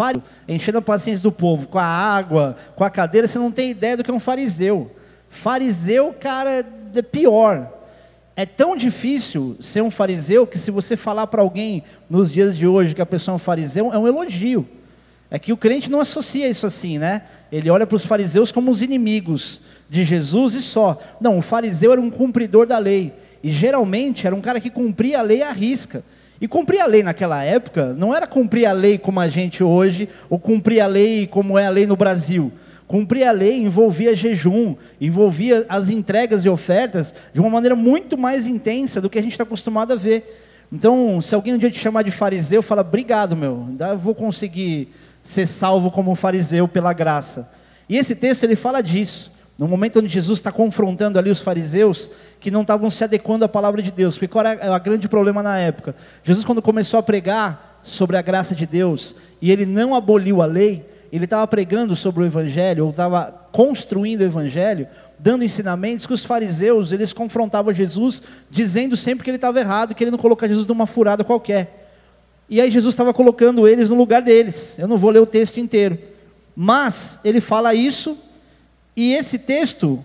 fariseu, enchendo a paciência do povo com a água, com a cadeira, você não tem ideia do que é um fariseu. Fariseu, cara, é pior. É tão difícil ser um fariseu que se você falar para alguém nos dias de hoje que a pessoa é um fariseu, é um elogio. É que o crente não associa isso assim, né? Ele olha para os fariseus como os inimigos de Jesus e só. Não, o fariseu era um cumpridor da lei. E geralmente era um cara que cumpria a lei à risca. E cumprir a lei naquela época não era cumprir a lei como a gente hoje, ou cumprir a lei como é a lei no Brasil. Cumprir a lei envolvia jejum, envolvia as entregas e ofertas de uma maneira muito mais intensa do que a gente está acostumado a ver. Então, se alguém um dia te chamar de fariseu, fala, obrigado, meu, eu vou conseguir ser salvo como um fariseu pela graça. E esse texto ele fala disso. No momento onde Jesus está confrontando ali os fariseus que não estavam se adequando à palavra de Deus, porque qual era o grande problema na época? Jesus, quando começou a pregar sobre a graça de Deus, e ele não aboliu a lei, ele estava pregando sobre o Evangelho, ou estava construindo o Evangelho, dando ensinamentos que os fariseus, eles confrontavam Jesus, dizendo sempre que ele estava errado, que ele não colocar Jesus numa furada qualquer. E aí Jesus estava colocando eles no lugar deles. Eu não vou ler o texto inteiro. Mas ele fala isso e esse texto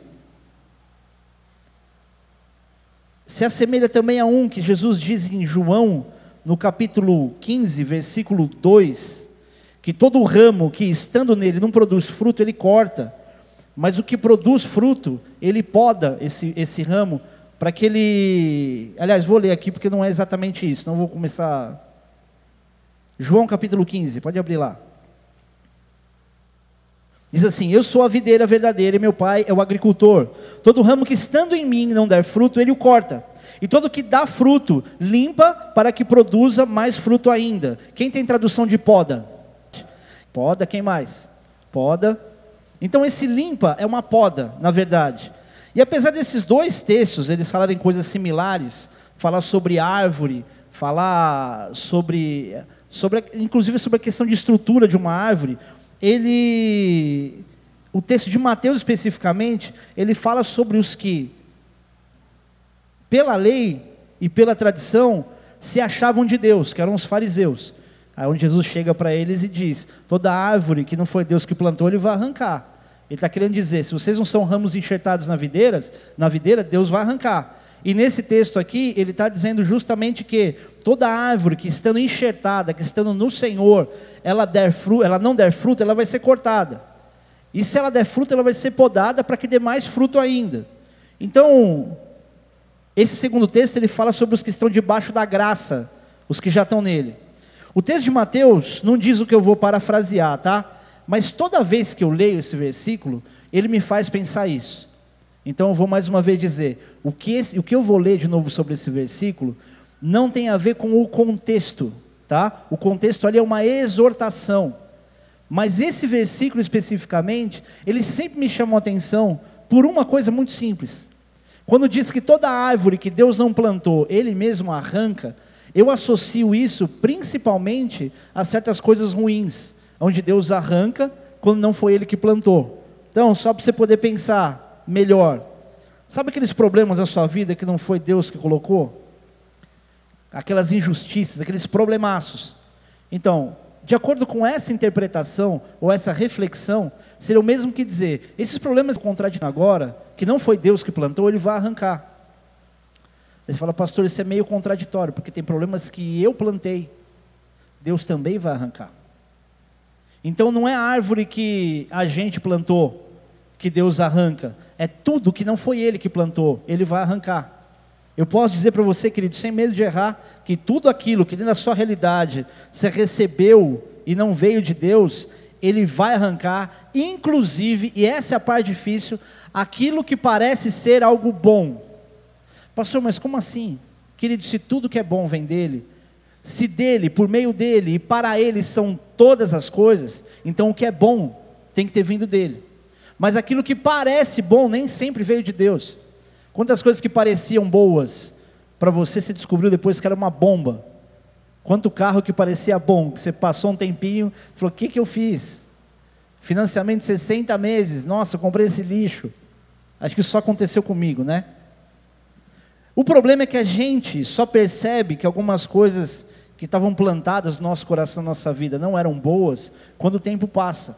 se assemelha também a um que Jesus diz em João, no capítulo 15, versículo 2, que todo ramo que estando nele não produz fruto, ele corta, mas o que produz fruto, ele poda esse, esse ramo, para que ele. Aliás, vou ler aqui porque não é exatamente isso, não vou começar. João capítulo 15, pode abrir lá. Diz assim: Eu sou a videira verdadeira e meu pai é o agricultor. Todo ramo que estando em mim não der fruto, ele o corta. E todo que dá fruto, limpa para que produza mais fruto ainda. Quem tem tradução de poda? Poda, quem mais? Poda. Então esse limpa é uma poda, na verdade. E apesar desses dois textos, eles falarem coisas similares, falar sobre árvore, falar sobre, sobre inclusive sobre a questão de estrutura de uma árvore, ele, o texto de Mateus especificamente, ele fala sobre os que, pela lei e pela tradição, se achavam de Deus, que eram os fariseus. Aí onde Jesus chega para eles e diz: toda árvore que não foi Deus que plantou, ele vai arrancar. Ele está querendo dizer: se vocês não são ramos enxertados na videiras, na videira, Deus vai arrancar. E nesse texto aqui, ele está dizendo justamente que toda árvore que estando enxertada, que estando no Senhor, ela, der fruto, ela não der fruto, ela vai ser cortada. E se ela der fruto, ela vai ser podada para que dê mais fruto ainda. Então, esse segundo texto ele fala sobre os que estão debaixo da graça, os que já estão nele. O texto de Mateus não diz o que eu vou parafrasear, tá? Mas toda vez que eu leio esse versículo, ele me faz pensar isso. Então eu vou mais uma vez dizer: o que, esse, o que eu vou ler de novo sobre esse versículo não tem a ver com o contexto, tá? O contexto ali é uma exortação. Mas esse versículo especificamente, ele sempre me chamou a atenção por uma coisa muito simples. Quando diz que toda árvore que Deus não plantou, Ele mesmo arranca, eu associo isso principalmente a certas coisas ruins, onde Deus arranca quando não foi Ele que plantou. Então, só para você poder pensar, melhor. Sabe aqueles problemas da sua vida que não foi Deus que colocou? Aquelas injustiças, aqueles problemaços. Então, de acordo com essa interpretação ou essa reflexão, seria o mesmo que dizer: esses problemas contraditórios agora, que não foi Deus que plantou, ele vai arrancar. Ele fala, pastor, isso é meio contraditório, porque tem problemas que eu plantei, Deus também vai arrancar. Então não é a árvore que a gente plantou, que Deus arranca, é tudo que não foi Ele que plantou, Ele vai arrancar. Eu posso dizer para você, querido, sem medo de errar, que tudo aquilo que dentro da sua realidade você recebeu e não veio de Deus, Ele vai arrancar, inclusive, e essa é a parte difícil, aquilo que parece ser algo bom. Pastor, mas como assim? Querido, se tudo que é bom vem dele, se dele, por meio dele e para ele são todas as coisas, então o que é bom tem que ter vindo dele. Mas aquilo que parece bom nem sempre veio de Deus. Quantas coisas que pareciam boas para você se descobriu depois que era uma bomba? Quanto carro que parecia bom, que você passou um tempinho, falou: "O que que eu fiz?" Financiamento de 60 meses. Nossa, comprei esse lixo. Acho que isso só aconteceu comigo, né? O problema é que a gente só percebe que algumas coisas que estavam plantadas no nosso coração, na nossa vida, não eram boas, quando o tempo passa.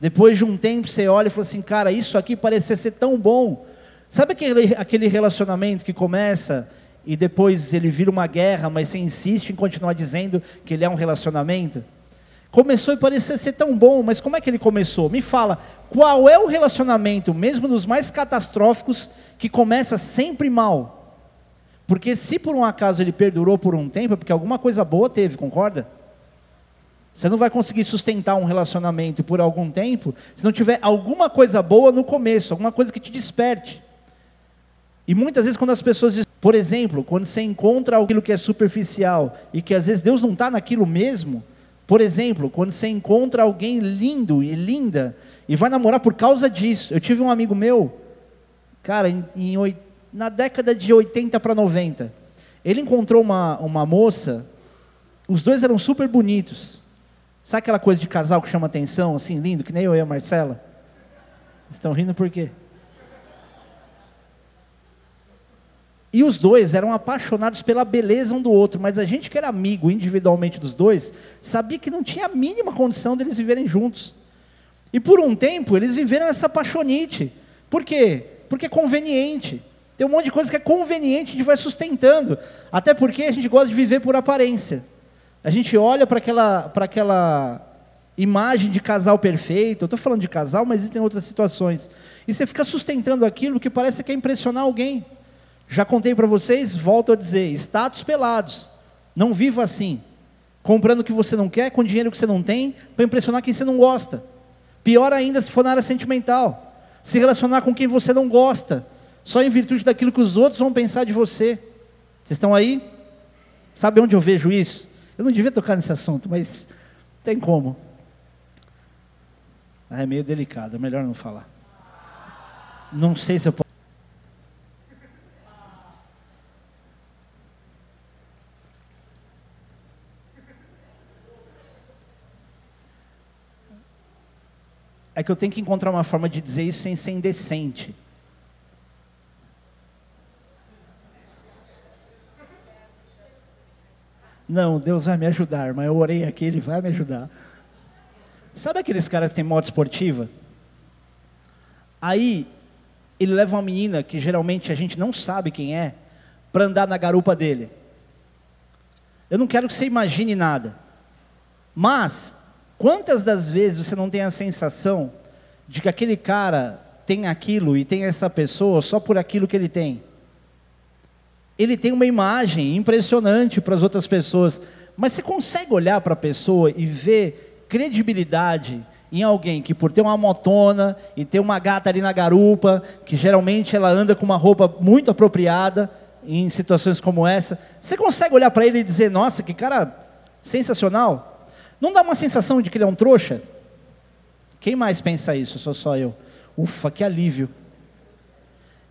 Depois de um tempo você olha e fala assim, cara, isso aqui parecia ser tão bom. Sabe aquele, aquele relacionamento que começa e depois ele vira uma guerra, mas você insiste em continuar dizendo que ele é um relacionamento? Começou e parecia ser tão bom, mas como é que ele começou? Me fala, qual é o relacionamento, mesmo dos mais catastróficos, que começa sempre mal? Porque se por um acaso ele perdurou por um tempo, é porque alguma coisa boa teve, concorda? Você não vai conseguir sustentar um relacionamento por algum tempo se não tiver alguma coisa boa no começo, alguma coisa que te desperte. E muitas vezes quando as pessoas, por exemplo, quando você encontra aquilo que é superficial e que às vezes Deus não está naquilo mesmo, por exemplo, quando você encontra alguém lindo e linda e vai namorar por causa disso. Eu tive um amigo meu, cara, em, em na década de 80 para 90. Ele encontrou uma, uma moça, os dois eram super bonitos. Sabe aquela coisa de casal que chama atenção, assim, lindo, que nem eu e a Marcela? Estão rindo por quê? E os dois eram apaixonados pela beleza um do outro, mas a gente que era amigo individualmente dos dois, sabia que não tinha a mínima condição deles viverem juntos. E por um tempo eles viveram essa paixonite. Por quê? Porque é conveniente. Tem um monte de coisa que é conveniente, a gente vai sustentando. Até porque a gente gosta de viver por aparência. A gente olha para aquela, aquela imagem de casal perfeito. Eu estou falando de casal, mas existem outras situações. E você fica sustentando aquilo que parece que é impressionar alguém. Já contei para vocês, volto a dizer: status pelados. Não viva assim. Comprando o que você não quer, com dinheiro que você não tem, para impressionar quem você não gosta. Pior ainda se for na área sentimental. Se relacionar com quem você não gosta só em virtude daquilo que os outros vão pensar de você. Vocês estão aí? Sabe onde eu vejo isso? Eu não devia tocar nesse assunto, mas tem como. Ah, é meio delicado, é melhor não falar. Não sei se eu posso. É que eu tenho que encontrar uma forma de dizer isso sem ser indecente. Não, Deus vai me ajudar, mas eu orei aqui, Ele vai me ajudar. Sabe aqueles caras que têm moto esportiva? Aí, ele leva uma menina, que geralmente a gente não sabe quem é, para andar na garupa dele. Eu não quero que você imagine nada. Mas, quantas das vezes você não tem a sensação de que aquele cara tem aquilo e tem essa pessoa só por aquilo que ele tem? Ele tem uma imagem impressionante para as outras pessoas, mas você consegue olhar para a pessoa e ver credibilidade em alguém que por ter uma motona e ter uma gata ali na garupa, que geralmente ela anda com uma roupa muito apropriada em situações como essa, você consegue olhar para ele e dizer, nossa, que cara sensacional? Não dá uma sensação de que ele é um trouxa? Quem mais pensa isso? Sou só eu. Ufa, que alívio.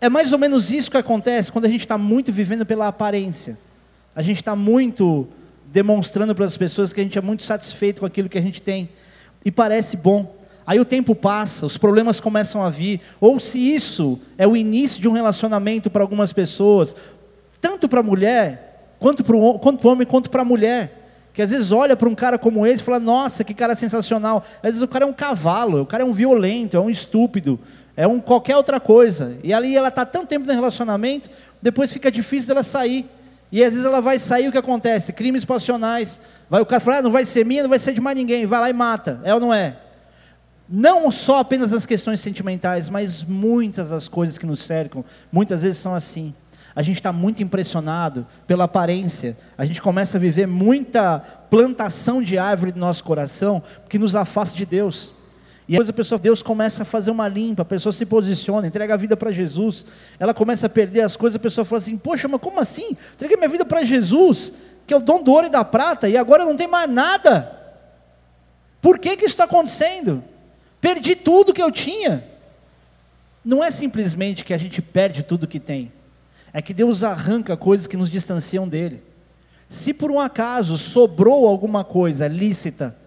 É mais ou menos isso que acontece quando a gente está muito vivendo pela aparência. A gente está muito demonstrando para as pessoas que a gente é muito satisfeito com aquilo que a gente tem. E parece bom. Aí o tempo passa, os problemas começam a vir. Ou se isso é o início de um relacionamento para algumas pessoas, tanto para a mulher, quanto para o homem, quanto para a mulher. Que às vezes olha para um cara como esse e fala, nossa, que cara sensacional. Às vezes o cara é um cavalo, o cara é um violento, é um estúpido, é um qualquer outra coisa. E ali ela está tanto tempo no relacionamento, depois fica difícil dela sair. E às vezes ela vai sair, o que acontece? Crimes passionais. Vai o cara falar, ah, não vai ser minha, não vai ser de mais ninguém. Vai lá e mata. É ou não é? Não só apenas as questões sentimentais, mas muitas das coisas que nos cercam, muitas vezes são assim. A gente está muito impressionado pela aparência. A gente começa a viver muita plantação de árvore no nosso coração que nos afasta de Deus. E depois a pessoa, Deus começa a fazer uma limpa, a pessoa se posiciona, entrega a vida para Jesus, ela começa a perder as coisas, a pessoa fala assim, poxa, mas como assim? Entreguei minha vida para Jesus, que é o dom do ouro e da prata, e agora não tem mais nada. Por que, que isso está acontecendo? Perdi tudo que eu tinha. Não é simplesmente que a gente perde tudo que tem, é que Deus arranca coisas que nos distanciam dele. Se por um acaso sobrou alguma coisa lícita,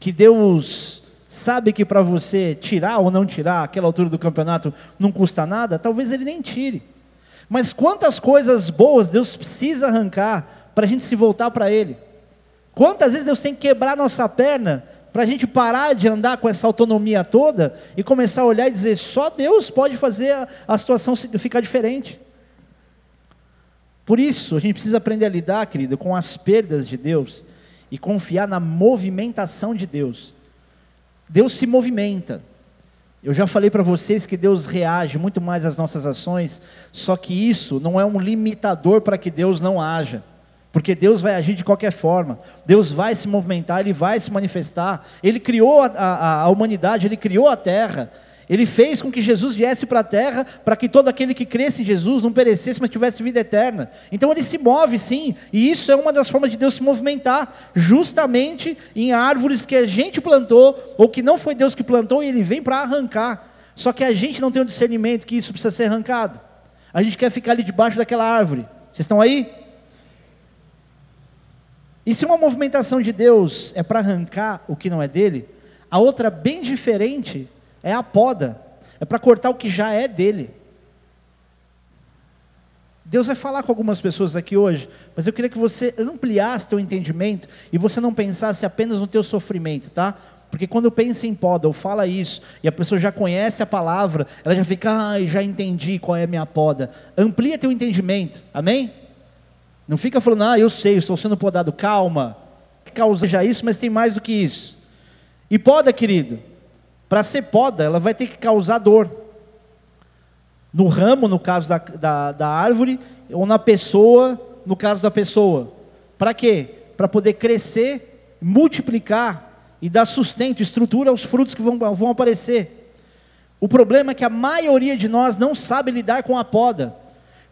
que Deus sabe que para você tirar ou não tirar aquela altura do campeonato não custa nada, talvez ele nem tire. Mas quantas coisas boas Deus precisa arrancar para a gente se voltar para Ele. Quantas vezes Deus tem que quebrar nossa perna para a gente parar de andar com essa autonomia toda e começar a olhar e dizer: só Deus pode fazer a, a situação ficar diferente. Por isso, a gente precisa aprender a lidar, querido, com as perdas de Deus e confiar na movimentação de Deus. Deus se movimenta. Eu já falei para vocês que Deus reage muito mais às nossas ações, só que isso não é um limitador para que Deus não haja. Porque Deus vai agir de qualquer forma, Deus vai se movimentar, Ele vai se manifestar. Ele criou a, a, a humanidade, Ele criou a terra, Ele fez com que Jesus viesse para a terra, para que todo aquele que cresce em Jesus não perecesse, mas tivesse vida eterna. Então Ele se move sim, e isso é uma das formas de Deus se movimentar, justamente em árvores que a gente plantou, ou que não foi Deus que plantou, e Ele vem para arrancar. Só que a gente não tem o discernimento que isso precisa ser arrancado. A gente quer ficar ali debaixo daquela árvore. Vocês estão aí? E se uma movimentação de Deus é para arrancar o que não é dele, a outra bem diferente é a poda, é para cortar o que já é dele. Deus vai falar com algumas pessoas aqui hoje, mas eu queria que você ampliasse teu entendimento e você não pensasse apenas no teu sofrimento, tá? Porque quando pensa em poda ou fala isso, e a pessoa já conhece a palavra, ela já fica, ai, já entendi qual é a minha poda. Amplia teu entendimento, amém? Não fica falando, ah, eu sei, estou sendo podado. Calma. Causa já isso, mas tem mais do que isso. E poda, querido, para ser poda, ela vai ter que causar dor. No ramo, no caso da, da, da árvore, ou na pessoa, no caso da pessoa. Para quê? Para poder crescer, multiplicar e dar sustento, estrutura aos frutos que vão, vão aparecer. O problema é que a maioria de nós não sabe lidar com a poda.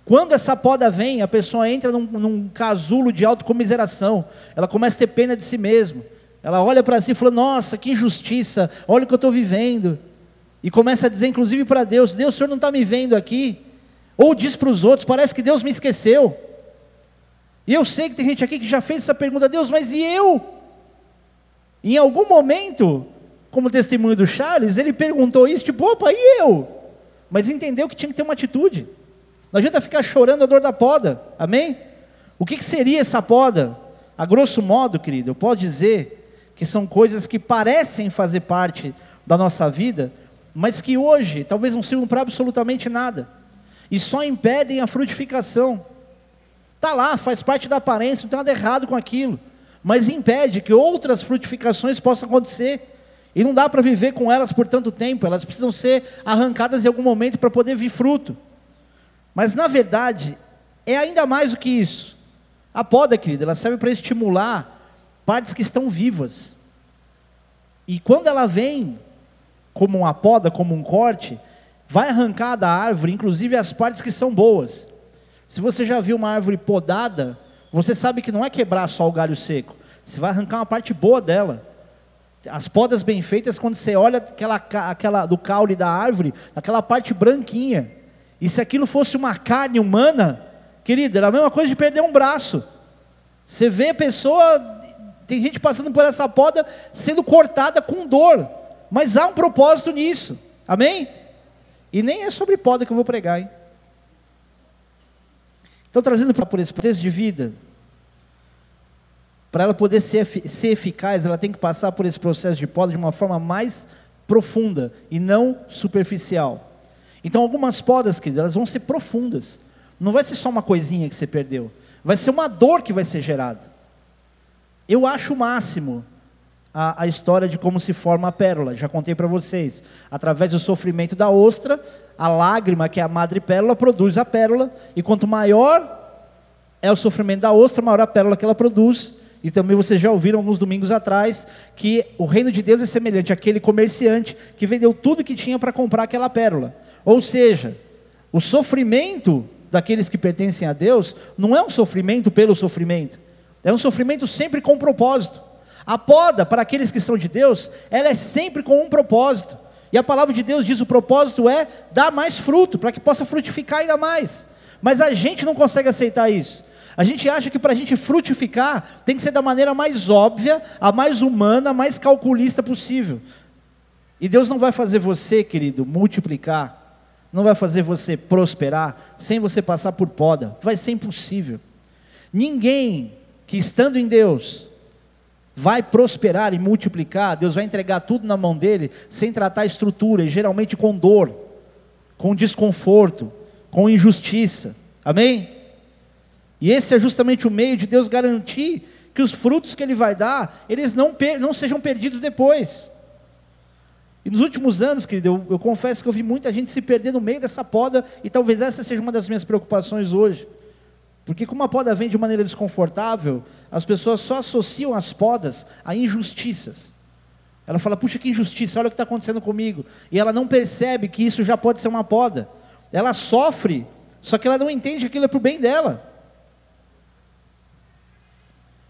Quando essa poda vem, a pessoa entra num, num casulo de autocomiseração, ela começa a ter pena de si mesmo. Ela olha para si e fala: Nossa, que injustiça, olha o que eu estou vivendo. E começa a dizer, inclusive para Deus: Deus, o senhor não está me vendo aqui. Ou diz para os outros: Parece que Deus me esqueceu. E eu sei que tem gente aqui que já fez essa pergunta: Deus, mas e eu? Em algum momento, como testemunho do Charles, ele perguntou isso, tipo, opa, e eu? Mas entendeu que tinha que ter uma atitude. Não adianta ficar chorando a dor da poda, amém? O que, que seria essa poda? A grosso modo, querido, eu posso dizer que são coisas que parecem fazer parte da nossa vida, mas que hoje talvez não sirvam para absolutamente nada, e só impedem a frutificação. Está lá, faz parte da aparência, não tem nada errado com aquilo, mas impede que outras frutificações possam acontecer. E não dá para viver com elas por tanto tempo, elas precisam ser arrancadas em algum momento para poder vir fruto. Mas na verdade, é ainda mais do que isso. A poda, querida, ela serve para estimular partes que estão vivas. E quando ela vem como uma poda, como um corte, vai arrancar da árvore, inclusive as partes que são boas. Se você já viu uma árvore podada, você sabe que não é quebrar só o galho seco. Você vai arrancar uma parte boa dela. As podas bem feitas, quando você olha aquela, aquela do caule da árvore, aquela parte branquinha. E se aquilo fosse uma carne humana, querida, era a mesma coisa de perder um braço. Você vê a pessoa, tem gente passando por essa poda sendo cortada com dor, mas há um propósito nisso, amém? E nem é sobre poda que eu vou pregar, hein? Então, trazendo por esse processo de vida, para ela poder ser, ser eficaz, ela tem que passar por esse processo de poda de uma forma mais profunda e não superficial. Então, algumas podas, queridos, elas vão ser profundas. Não vai ser só uma coisinha que você perdeu. Vai ser uma dor que vai ser gerada. Eu acho o máximo a, a história de como se forma a pérola. Já contei para vocês. Através do sofrimento da ostra, a lágrima, que é a madre pérola, produz a pérola. E quanto maior é o sofrimento da ostra, maior a pérola que ela produz. E também vocês já ouviram alguns domingos atrás que o reino de Deus é semelhante àquele comerciante que vendeu tudo que tinha para comprar aquela pérola. Ou seja, o sofrimento daqueles que pertencem a Deus não é um sofrimento pelo sofrimento, é um sofrimento sempre com um propósito. A poda para aqueles que são de Deus, ela é sempre com um propósito. E a palavra de Deus diz: o propósito é dar mais fruto, para que possa frutificar ainda mais. Mas a gente não consegue aceitar isso. A gente acha que para a gente frutificar tem que ser da maneira mais óbvia, a mais humana, a mais calculista possível. E Deus não vai fazer você, querido, multiplicar não vai fazer você prosperar sem você passar por poda. Vai ser impossível. Ninguém que estando em Deus vai prosperar e multiplicar, Deus vai entregar tudo na mão dele sem tratar a estrutura, e geralmente com dor, com desconforto, com injustiça. Amém? E esse é justamente o meio de Deus garantir que os frutos que ele vai dar, eles não, não sejam perdidos depois. E nos últimos anos, querido, eu, eu confesso que eu vi muita gente se perder no meio dessa poda, e talvez essa seja uma das minhas preocupações hoje. Porque como a poda vem de maneira desconfortável, as pessoas só associam as podas a injustiças. Ela fala, puxa, que injustiça, olha o que está acontecendo comigo. E ela não percebe que isso já pode ser uma poda. Ela sofre, só que ela não entende que aquilo é para o bem dela.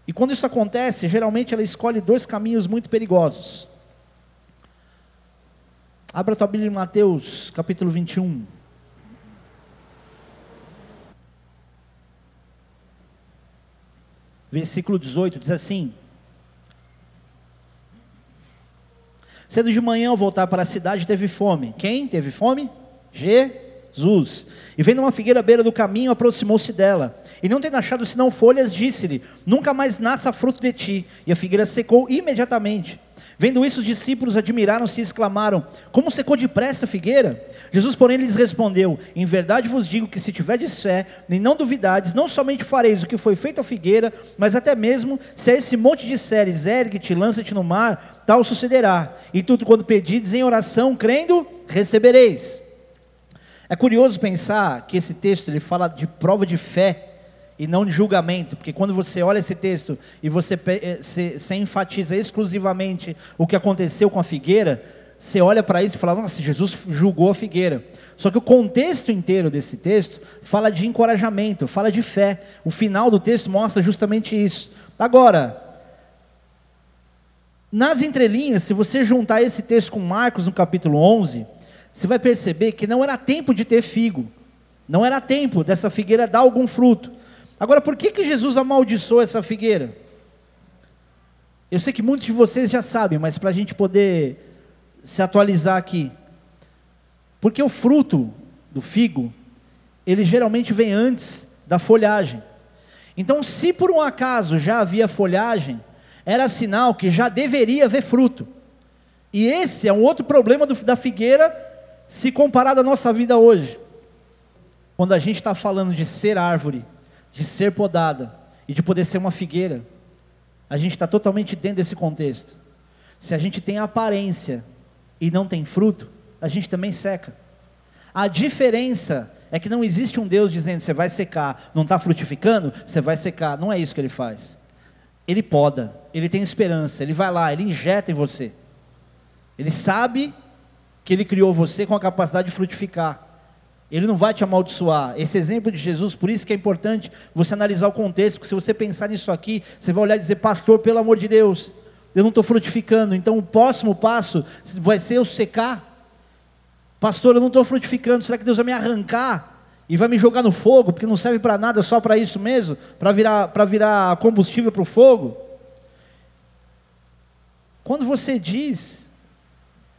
E quando isso acontece, geralmente ela escolhe dois caminhos muito perigosos. Abra a tua Bíblia em Mateus, capítulo 21. Versículo 18, diz assim: Cedo de manhã, ao voltar para a cidade, teve fome. Quem teve fome? Jesus. E vendo uma figueira à beira do caminho, aproximou-se dela. E não tendo achado senão folhas, disse-lhe: Nunca mais nasça fruto de ti. E a figueira secou imediatamente. Vendo isso, os discípulos admiraram-se e exclamaram: Como secou depressa a figueira? Jesus, porém, lhes respondeu: Em verdade vos digo que se tiverdes fé, nem não duvidades, não somente fareis o que foi feito à figueira, mas até mesmo se a esse monte disseres, ergue-te, lança-te no mar, tal sucederá. E tudo quando pedides em oração, crendo, recebereis. É curioso pensar que esse texto ele fala de prova de fé e não de julgamento, porque quando você olha esse texto e você eh, se, se enfatiza exclusivamente o que aconteceu com a figueira, você olha para isso e fala, nossa, Jesus julgou a figueira. Só que o contexto inteiro desse texto fala de encorajamento, fala de fé. O final do texto mostra justamente isso. Agora, nas entrelinhas, se você juntar esse texto com Marcos no capítulo 11, você vai perceber que não era tempo de ter figo, não era tempo dessa figueira dar algum fruto. Agora, por que, que Jesus amaldiçoou essa figueira? Eu sei que muitos de vocês já sabem, mas para a gente poder se atualizar aqui. Porque o fruto do figo, ele geralmente vem antes da folhagem. Então, se por um acaso já havia folhagem, era sinal que já deveria haver fruto. E esse é um outro problema do, da figueira, se comparado à nossa vida hoje. Quando a gente está falando de ser árvore, de ser podada e de poder ser uma figueira, a gente está totalmente dentro desse contexto. Se a gente tem aparência e não tem fruto, a gente também seca. A diferença é que não existe um Deus dizendo você vai secar, não está frutificando, você vai secar. Não é isso que ele faz. Ele poda, ele tem esperança, ele vai lá, ele injeta em você. Ele sabe que ele criou você com a capacidade de frutificar. Ele não vai te amaldiçoar. Esse exemplo de Jesus, por isso que é importante você analisar o contexto, porque se você pensar nisso aqui, você vai olhar e dizer, pastor, pelo amor de Deus, eu não estou frutificando, então o próximo passo vai ser eu secar. Pastor, eu não estou frutificando, será que Deus vai me arrancar e vai me jogar no fogo, porque não serve para nada, só para isso mesmo, para virar, para virar combustível para o fogo? Quando você diz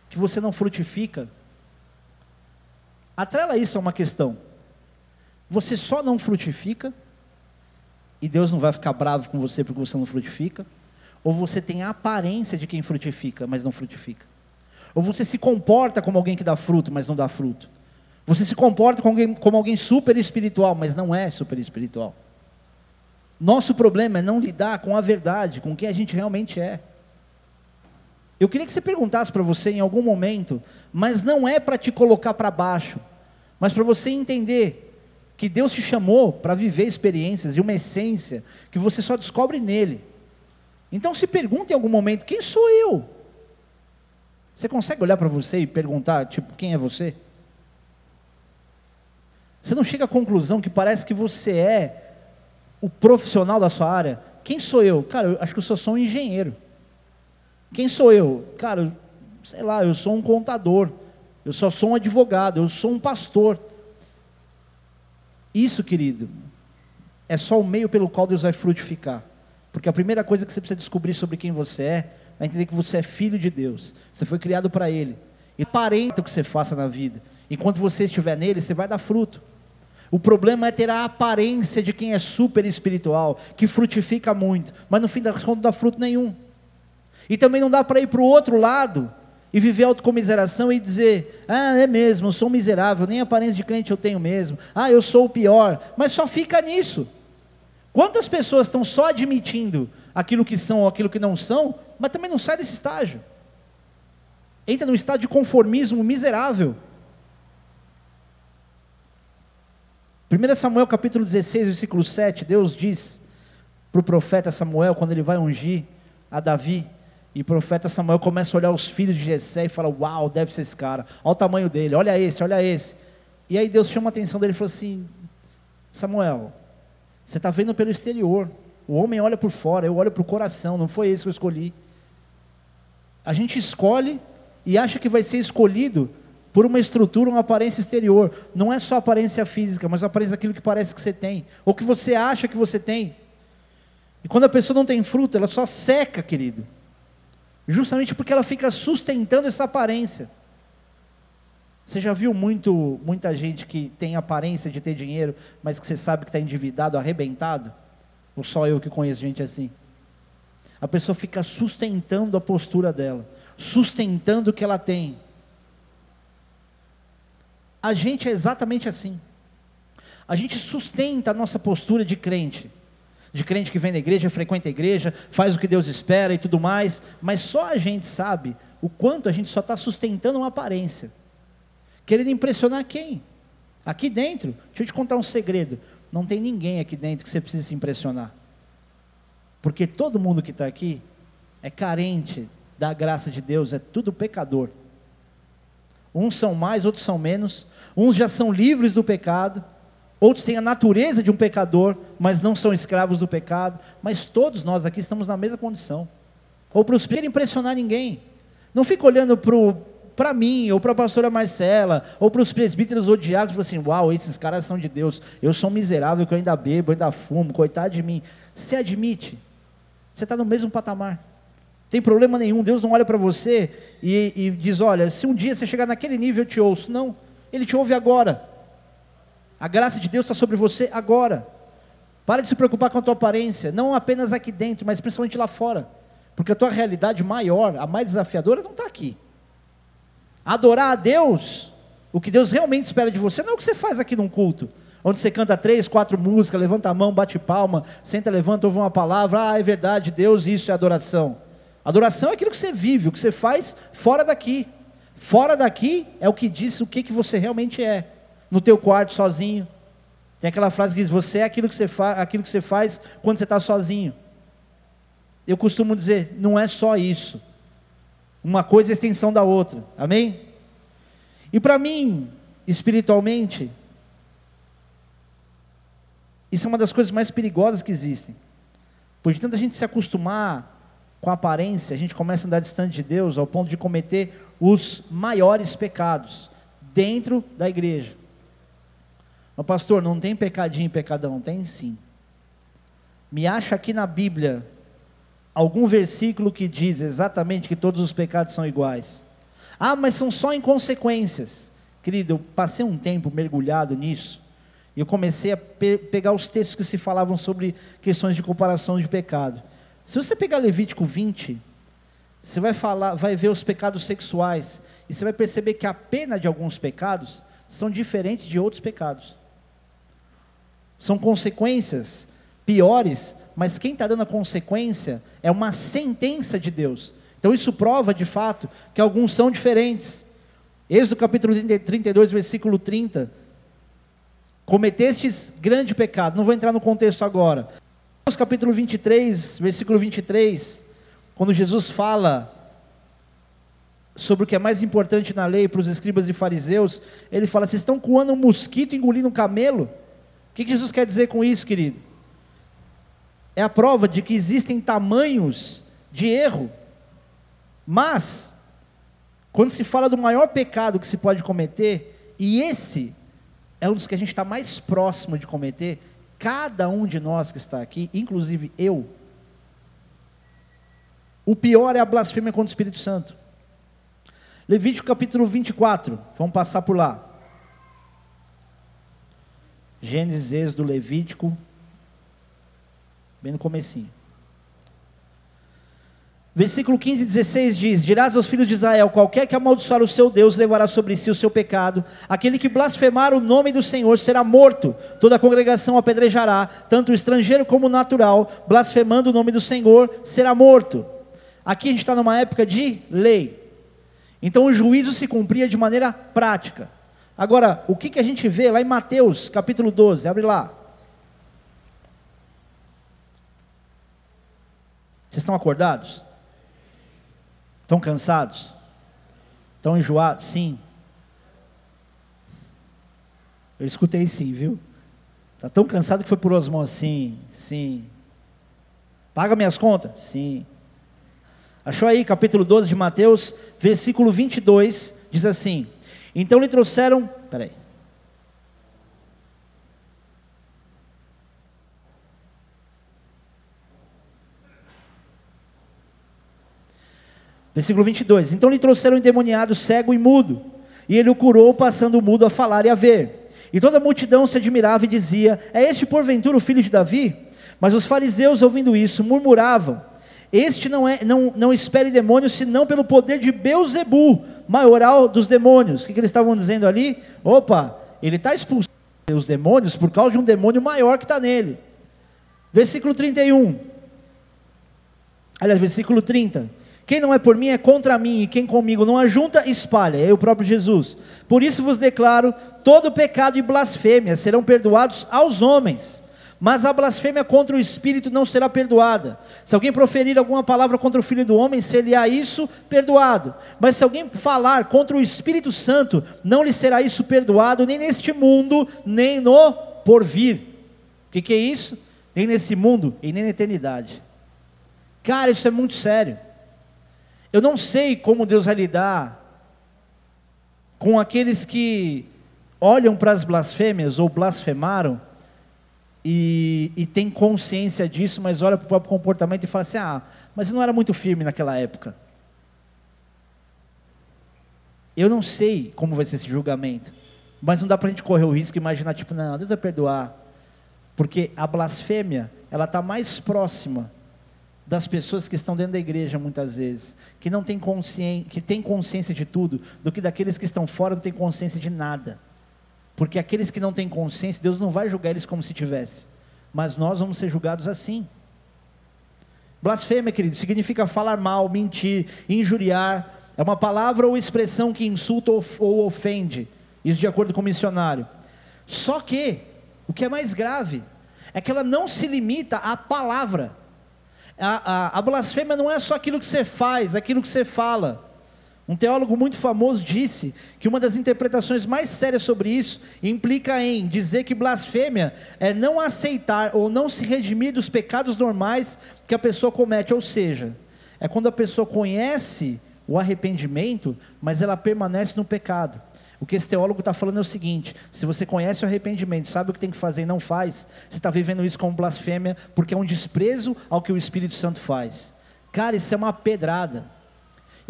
que você não frutifica, Atrela isso a uma questão. Você só não frutifica, e Deus não vai ficar bravo com você porque você não frutifica, ou você tem a aparência de quem frutifica, mas não frutifica. Ou você se comporta como alguém que dá fruto, mas não dá fruto. Você se comporta como alguém, como alguém super espiritual, mas não é super espiritual. Nosso problema é não lidar com a verdade, com quem a gente realmente é. Eu queria que você perguntasse para você em algum momento, mas não é para te colocar para baixo, mas para você entender que Deus te chamou para viver experiências e uma essência que você só descobre nele. Então se pergunta em algum momento: quem sou eu? Você consegue olhar para você e perguntar, tipo, quem é você? Você não chega à conclusão que parece que você é o profissional da sua área? Quem sou eu? Cara, eu acho que eu sou só um engenheiro. Quem sou eu? Cara, sei lá, eu sou um contador. Eu só sou um advogado, eu sou um pastor. Isso, querido, é só o meio pelo qual Deus vai frutificar. Porque a primeira coisa que você precisa descobrir sobre quem você é, é entender que você é filho de Deus. Você foi criado para Ele. E parenta o que você faça na vida. Enquanto você estiver nele, você vai dar fruto. O problema é ter a aparência de quem é super espiritual, que frutifica muito, mas no fim das contas não dá fruto nenhum. E também não dá para ir para o outro lado e viver autocomiseração e dizer: ah, é mesmo, eu sou miserável, nem aparência de crente eu tenho mesmo, ah, eu sou o pior, mas só fica nisso. Quantas pessoas estão só admitindo aquilo que são ou aquilo que não são, mas também não sai desse estágio? Entra num estado de conformismo miserável. 1 Samuel capítulo 16, versículo 7, Deus diz para o profeta Samuel, quando ele vai ungir a Davi, e o profeta Samuel começa a olhar os filhos de Jessé e fala: Uau, deve ser esse cara, olha o tamanho dele, olha esse, olha esse. E aí Deus chama a atenção dele e fala assim: Samuel, você está vendo pelo exterior, o homem olha por fora, eu olho para o coração, não foi esse que eu escolhi. A gente escolhe e acha que vai ser escolhido por uma estrutura, uma aparência exterior. Não é só aparência física, mas a aparência daquilo que parece que você tem, ou que você acha que você tem. E quando a pessoa não tem fruto, ela só seca, querido. Justamente porque ela fica sustentando essa aparência. Você já viu muito, muita gente que tem aparência de ter dinheiro, mas que você sabe que está endividado, arrebentado? Ou só eu que conheço gente assim? A pessoa fica sustentando a postura dela, sustentando o que ela tem a gente é exatamente assim. A gente sustenta a nossa postura de crente. De crente que vem na igreja, frequenta a igreja, faz o que Deus espera e tudo mais, mas só a gente sabe o quanto a gente só está sustentando uma aparência. Querendo impressionar quem? Aqui dentro, deixa eu te contar um segredo: não tem ninguém aqui dentro que você precise se impressionar. Porque todo mundo que está aqui é carente da graça de Deus, é tudo pecador. Uns são mais, outros são menos. Uns já são livres do pecado. Outros têm a natureza de um pecador, mas não são escravos do pecado. Mas todos nós aqui estamos na mesma condição. Ou para os impressionar ninguém. Não fica olhando para mim, ou para a pastora Marcela, ou para os presbíteros ou diáconos, e assim: Uau, esses caras são de Deus. Eu sou miserável que eu ainda bebo, ainda fumo, coitado de mim. Se admite, você está no mesmo patamar tem problema nenhum, Deus não olha para você e, e, diz: Olha, se um dia você chegar naquele nível, eu te ouço. Não, Ele te ouve agora. A graça de Deus está sobre você agora. Para de se preocupar com a tua aparência, não apenas aqui dentro, mas principalmente lá fora. Porque a tua realidade maior, a mais desafiadora, não está aqui. Adorar a Deus, o que Deus realmente espera de você, não é o que você faz aqui num culto onde você canta três, quatro músicas, levanta a mão, bate palma, senta, levanta, ouve uma palavra, ah, é verdade, Deus, isso é adoração. Adoração é aquilo que você vive, o que você faz fora daqui. Fora daqui é o que diz o que, que você realmente é. No teu quarto sozinho. Tem aquela frase que diz: você é aquilo que você, fa aquilo que você faz quando você está sozinho. Eu costumo dizer, não é só isso. Uma coisa é extensão da outra. Amém? E para mim, espiritualmente, isso é uma das coisas mais perigosas que existem. Por tanta gente se acostumar com aparência, a gente começa a andar distante de Deus ao ponto de cometer os maiores pecados dentro da igreja. Mas, pastor, não tem pecadinho e pecadão? Tem sim. Me acha aqui na Bíblia algum versículo que diz exatamente que todos os pecados são iguais. Ah, mas são só inconsequências. Querido, eu passei um tempo mergulhado nisso. E eu comecei a pe pegar os textos que se falavam sobre questões de comparação de pecado. Se você pegar Levítico 20, você vai falar, vai ver os pecados sexuais e você vai perceber que a pena de alguns pecados são diferentes de outros pecados. São consequências piores, mas quem está dando a consequência é uma sentença de Deus. Então isso prova de fato que alguns são diferentes. Êxodo capítulo 32, versículo 30. Cometestes grande pecado, não vou entrar no contexto agora capítulo 23, versículo 23, quando Jesus fala sobre o que é mais importante na lei para os escribas e fariseus, ele fala: vocês estão coando um mosquito engolindo um camelo? O que Jesus quer dizer com isso, querido? É a prova de que existem tamanhos de erro, mas, quando se fala do maior pecado que se pode cometer, e esse é um dos que a gente está mais próximo de cometer, cada um de nós que está aqui, inclusive eu, o pior é a blasfêmia contra o Espírito Santo. Levítico capítulo 24, vamos passar por lá. Gênesis, Êxodo, Levítico, bem no comecinho. Versículo 15 e 16 diz: Dirás aos filhos de Israel: qualquer que amaldiçoar o seu Deus levará sobre si o seu pecado. Aquele que blasfemar o nome do Senhor será morto. Toda a congregação apedrejará, tanto o estrangeiro como o natural, blasfemando o nome do Senhor, será morto. Aqui a gente está numa época de lei. Então o juízo se cumpria de maneira prática. Agora, o que, que a gente vê lá em Mateus capítulo 12? Abre lá. Vocês estão acordados? Estão cansados? Estão enjoados? Sim. Eu escutei sim, viu? Está tão cansado que foi por osmose? Sim, sim. Paga minhas contas? Sim. Achou aí, capítulo 12 de Mateus, versículo 22, diz assim: Então lhe trouxeram. Peraí. Versículo 22. Então lhe trouxeram um endemoniado cego e mudo, e ele o curou, passando o mudo a falar e a ver. E toda a multidão se admirava e dizia: É este porventura o filho de Davi? Mas os fariseus, ouvindo isso, murmuravam: Este não, é, não, não espere demônios, senão pelo poder de Beuzebu, maioral dos demônios. O que, que eles estavam dizendo ali? Opa, ele está expulsando os demônios por causa de um demônio maior que está nele. Versículo 31. Aliás, versículo 30. Quem não é por mim é contra mim, e quem comigo não ajunta, espalha. É o próprio Jesus. Por isso vos declaro: todo pecado e blasfêmia serão perdoados aos homens, mas a blasfêmia contra o Espírito não será perdoada. Se alguém proferir alguma palavra contra o Filho do Homem, ser-lhe-á isso perdoado. Mas se alguém falar contra o Espírito Santo, não lhe será isso perdoado, nem neste mundo, nem no porvir. O que, que é isso? Nem nesse mundo e nem na eternidade. Cara, isso é muito sério. Eu não sei como Deus vai lidar com aqueles que olham para as blasfêmias ou blasfemaram e, e têm consciência disso, mas olha para o próprio comportamento e fala assim: ah, mas eu não era muito firme naquela época. Eu não sei como vai ser esse julgamento, mas não dá para a gente correr o risco de imaginar, tipo, não, Deus vai perdoar, porque a blasfêmia, ela está mais próxima das pessoas que estão dentro da igreja muitas vezes, que não tem consciência, que tem consciência de tudo, do que daqueles que estão fora não tem consciência de nada. Porque aqueles que não têm consciência, Deus não vai julgar eles como se tivesse, mas nós vamos ser julgados assim. Blasfêmia, querido, significa falar mal, mentir, injuriar. É uma palavra ou expressão que insulta ou ofende. Isso de acordo com o missionário. Só que, o que é mais grave, é que ela não se limita à palavra a, a, a blasfêmia não é só aquilo que você faz, aquilo que você fala. Um teólogo muito famoso disse que uma das interpretações mais sérias sobre isso implica em dizer que blasfêmia é não aceitar ou não se redimir dos pecados normais que a pessoa comete, ou seja, é quando a pessoa conhece o arrependimento, mas ela permanece no pecado. O que esse teólogo está falando é o seguinte: se você conhece o arrependimento, sabe o que tem que fazer e não faz, você está vivendo isso como blasfêmia, porque é um desprezo ao que o Espírito Santo faz. Cara, isso é uma pedrada.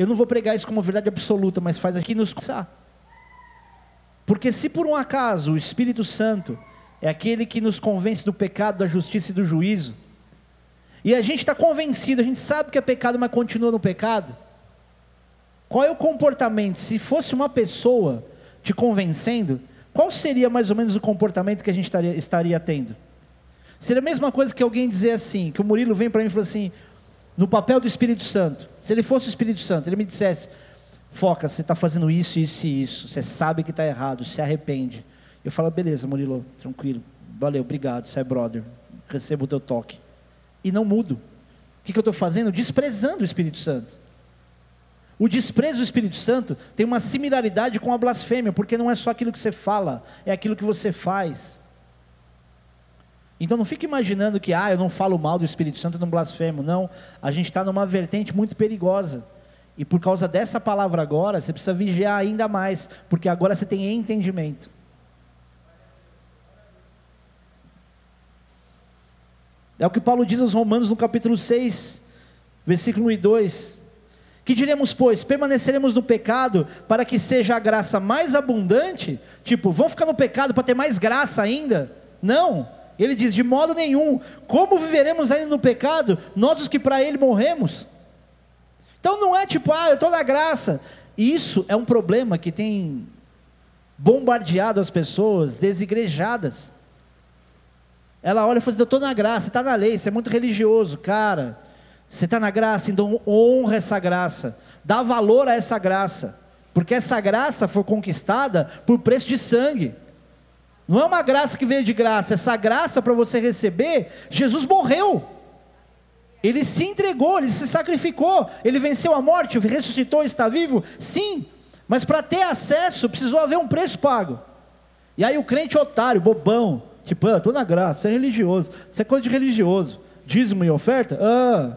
Eu não vou pregar isso como verdade absoluta, mas faz aqui nos pensar. Porque se por um acaso o Espírito Santo é aquele que nos convence do pecado, da justiça e do juízo, e a gente está convencido, a gente sabe que é pecado, mas continua no pecado, qual é o comportamento? Se fosse uma pessoa te convencendo, qual seria mais ou menos o comportamento que a gente estaria, estaria tendo? Seria a mesma coisa que alguém dizer assim, que o Murilo vem para mim e fala assim, no papel do Espírito Santo, se ele fosse o Espírito Santo, ele me dissesse, foca, você está fazendo isso, isso e isso, você sabe que está errado, se arrepende. Eu falo, beleza, Murilo, tranquilo, valeu, obrigado, você é brother, recebo o teu toque. E não mudo. O que, que eu estou fazendo? Desprezando o Espírito Santo. O desprezo do Espírito Santo tem uma similaridade com a blasfêmia, porque não é só aquilo que você fala, é aquilo que você faz. Então não fique imaginando que, ah, eu não falo mal do Espírito Santo, eu não blasfemo. Não, a gente está numa vertente muito perigosa. E por causa dessa palavra agora, você precisa vigiar ainda mais, porque agora você tem entendimento. É o que Paulo diz aos Romanos no capítulo 6, versículo 1 e 2. Que diremos, pois, permaneceremos no pecado para que seja a graça mais abundante? Tipo, vão ficar no pecado para ter mais graça ainda? Não. Ele diz: de modo nenhum. Como viveremos ainda no pecado, nós os que para ele morremos? Então não é tipo, ah, eu estou na graça. Isso é um problema que tem bombardeado as pessoas desigrejadas. Ela olha e fala assim: eu estou na graça, está na lei, você é muito religioso. Cara, você está na graça, então honra essa graça, dá valor a essa graça, porque essa graça foi conquistada por preço de sangue. Não é uma graça que veio de graça, essa graça para você receber, Jesus morreu. Ele se entregou, ele se sacrificou, ele venceu a morte, ressuscitou, está vivo? Sim, mas para ter acesso precisou haver um preço pago. E aí o crente otário, bobão, tipo, ah, estou na graça, você é religioso, isso é coisa de religioso. Dízimo e oferta? Ah,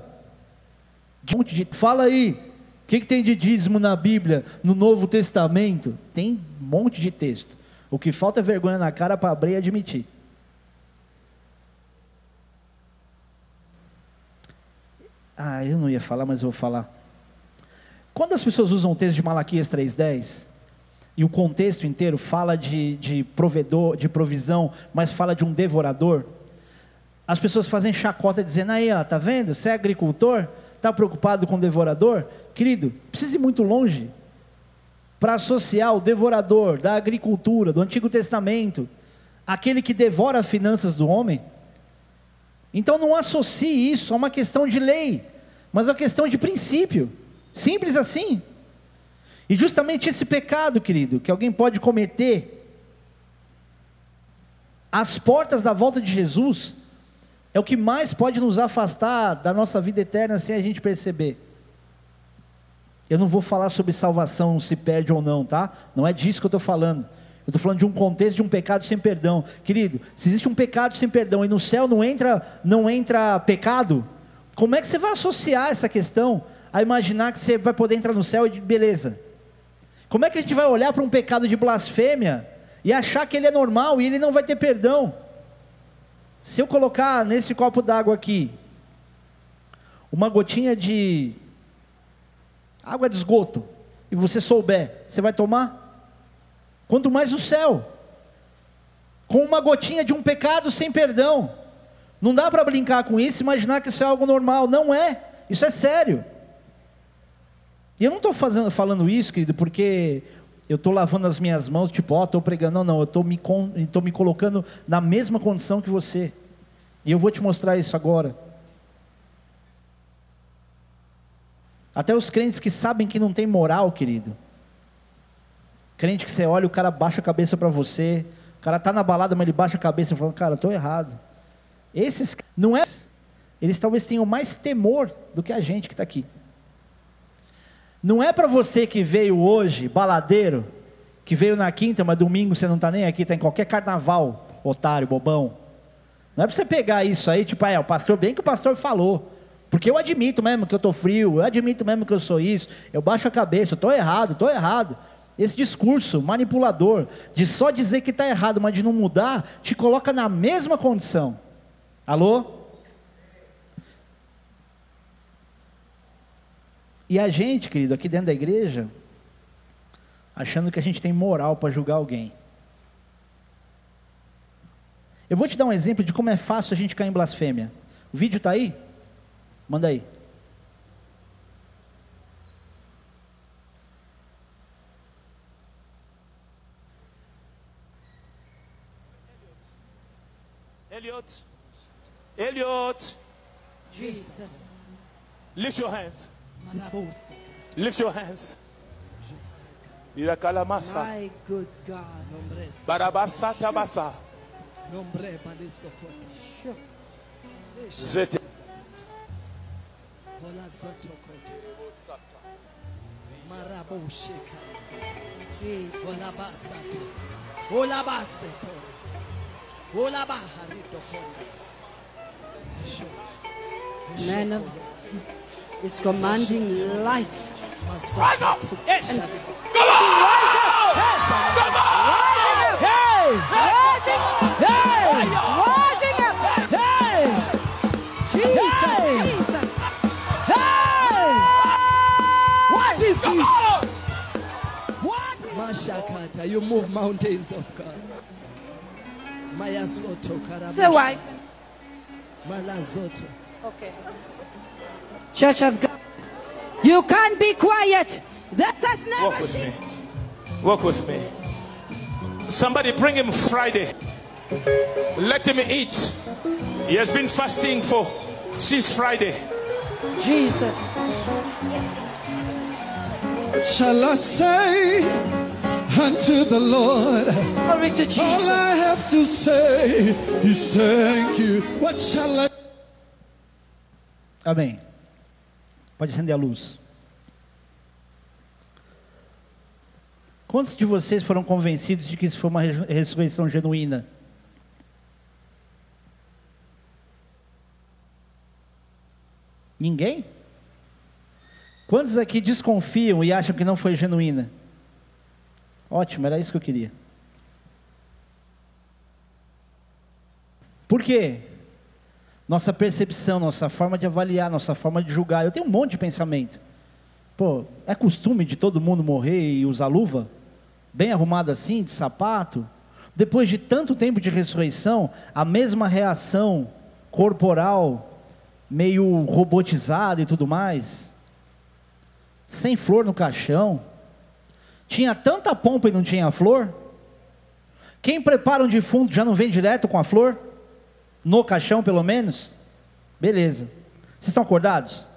fala aí, o que, que tem de dízimo na Bíblia, no Novo Testamento? Tem um monte de texto. O que falta é vergonha na cara para abrir e admitir. Ah, eu não ia falar, mas eu vou falar. Quando as pessoas usam o texto de Malaquias 3,10, e o contexto inteiro fala de, de provedor, de provisão, mas fala de um devorador, as pessoas fazem chacota dizendo, aí, ó, tá vendo? Você é agricultor? Está preocupado com o devorador? Querido, precisa ir muito longe para associar o devorador da agricultura, do Antigo Testamento, aquele que devora as finanças do homem. Então não associe isso a uma questão de lei, mas a uma questão de princípio. Simples assim. E justamente esse pecado, querido, que alguém pode cometer, às portas da volta de Jesus, é o que mais pode nos afastar da nossa vida eterna sem a gente perceber. Eu não vou falar sobre salvação, se perde ou não, tá? Não é disso que eu estou falando. Eu estou falando de um contexto de um pecado sem perdão. Querido, se existe um pecado sem perdão e no céu não entra, não entra pecado, como é que você vai associar essa questão a imaginar que você vai poder entrar no céu e beleza? Como é que a gente vai olhar para um pecado de blasfêmia e achar que ele é normal e ele não vai ter perdão? Se eu colocar nesse copo d'água aqui uma gotinha de água de esgoto e você souber, você vai tomar? Quanto mais o céu, com uma gotinha de um pecado sem perdão. Não dá para brincar com isso, imaginar que isso é algo normal. Não é. Isso é sério. E eu não estou falando isso, querido, porque eu estou lavando as minhas mãos, tipo, ó, oh, estou pregando. Não, não, eu estou me, me colocando na mesma condição que você. E eu vou te mostrar isso agora. Até os crentes que sabem que não tem moral, querido. Crente que você olha, o cara baixa a cabeça para você. O cara está na balada, mas ele baixa a cabeça e fala, cara, estou errado. Esses, não é, eles talvez tenham mais temor do que a gente que está aqui. Não é para você que veio hoje, baladeiro, que veio na quinta, mas domingo você não está nem aqui, está em qualquer carnaval, otário, bobão. Não é para você pegar isso aí, tipo, ah, é o pastor, bem que o pastor falou. Porque eu admito mesmo que eu estou frio, eu admito mesmo que eu sou isso, eu baixo a cabeça, estou errado, estou errado. Esse discurso manipulador de só dizer que está errado, mas de não mudar, te coloca na mesma condição. Alô? E a gente, querido, aqui dentro da igreja, achando que a gente tem moral para julgar alguém. Eu vou te dar um exemplo de como é fácil a gente cair em blasfêmia. O vídeo está aí? Manda aí. Elliot. Elliot. Jesus. Lift your hands. Lift your hands. Irakala masa. My good God. Barabasa tabasa. Nombre Man of is commanding life. Rise up! Come on! Rise up! Come on! Rise up! Hey! Rise up! Hey! Rise up! Hey! Rise up! Mashakata, you move mountains of God. Maya Soto Karama. Say wife. Malazoto. Okay. Church of God. You can't be quiet. That has never Walk with seen. me. Walk with me. Somebody bring him Friday. Let him eat. He has been fasting for since Friday. Jesus. Shall I say unto the Lord? Glory to All Jesus. I have to say is thank you. What shall I? Amém. Pode acender a luz. Quantos de vocês foram convencidos de que isso foi uma res- ressurreição genuína? Ninguém? Quantos aqui desconfiam e acham que não foi genuína? Ótimo, era isso que eu queria. Por quê? Nossa percepção, nossa forma de avaliar, nossa forma de julgar. Eu tenho um monte de pensamento. Pô, é costume de todo mundo morrer e usar luva? Bem arrumado assim, de sapato? Depois de tanto tempo de ressurreição, a mesma reação corporal, meio robotizada e tudo mais? Sem flor no caixão? Tinha tanta pompa e não tinha flor? Quem prepara um defunto já não vem direto com a flor? No caixão, pelo menos? Beleza. Vocês estão acordados?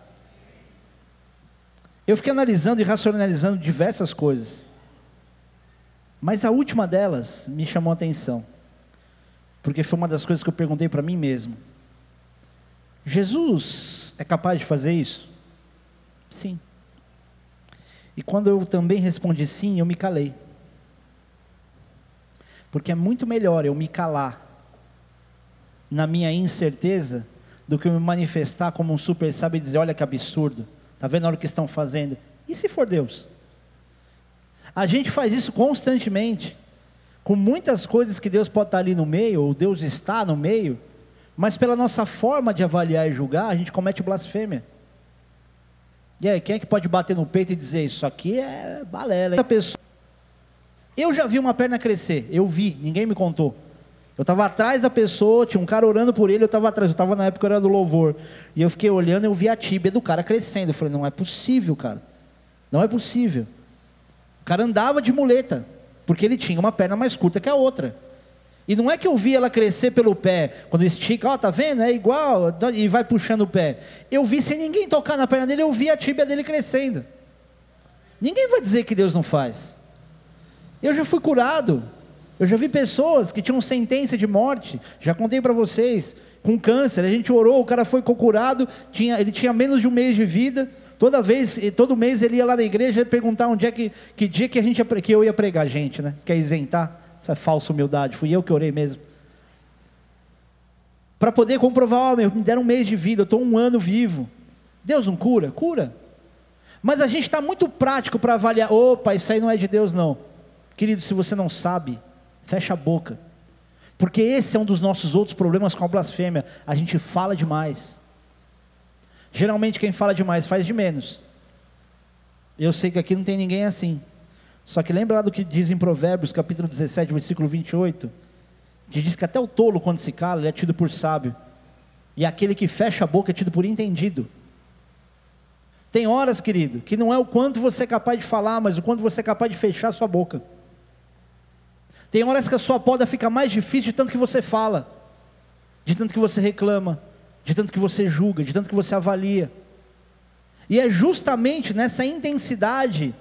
Eu fiquei analisando e racionalizando diversas coisas. Mas a última delas me chamou a atenção. Porque foi uma das coisas que eu perguntei para mim mesmo. Jesus é capaz de fazer isso? Sim. E quando eu também respondi sim, eu me calei. Porque é muito melhor eu me calar na minha incerteza do que eu me manifestar como um super sábio e dizer: olha que absurdo, está vendo olha o que estão fazendo? E se for Deus? A gente faz isso constantemente, com muitas coisas que Deus pode estar ali no meio, ou Deus está no meio, mas pela nossa forma de avaliar e julgar, a gente comete blasfêmia. E aí, quem é que pode bater no peito e dizer: Isso aqui é balela? hein?" pessoa. Eu já vi uma perna crescer, eu vi, ninguém me contou. Eu estava atrás da pessoa, tinha um cara orando por ele, eu estava atrás, eu estava na época era do louvor. E eu fiquei olhando e eu vi a tíbia do cara crescendo. Eu falei, não é possível, cara. Não é possível. O cara andava de muleta, porque ele tinha uma perna mais curta que a outra. E não é que eu vi ela crescer pelo pé, quando estica, ó, tá vendo? É igual, e vai puxando o pé. Eu vi sem ninguém tocar na perna dele, eu vi a tíbia dele crescendo. Ninguém vai dizer que Deus não faz. Eu já fui curado. Eu já vi pessoas que tinham sentença de morte, já contei para vocês, com câncer. A gente orou, o cara foi curado, tinha, ele tinha menos de um mês de vida. Toda vez, e todo mês ele ia lá na igreja perguntar onde é que, que dia que, a gente, que eu ia pregar gente, né? Quer isentar? Essa falsa humildade. Fui eu que orei mesmo. Para poder comprovar, ó, meu, me deram um mês de vida, eu estou um ano vivo. Deus não cura? Cura. Mas a gente está muito prático para avaliar. Opa, isso aí não é de Deus, não. Querido, se você não sabe, fecha a boca. Porque esse é um dos nossos outros problemas com a blasfêmia. A gente fala demais. Geralmente quem fala demais faz de menos. Eu sei que aqui não tem ninguém assim. Só que lembra lá do que diz em Provérbios, capítulo 17, versículo 28? Que diz que até o tolo, quando se cala, ele é tido por sábio. E aquele que fecha a boca é tido por entendido. Tem horas, querido, que não é o quanto você é capaz de falar, mas o quanto você é capaz de fechar a sua boca. Tem horas que a sua poda fica mais difícil de tanto que você fala, de tanto que você reclama, de tanto que você julga, de tanto que você avalia. E é justamente nessa intensidade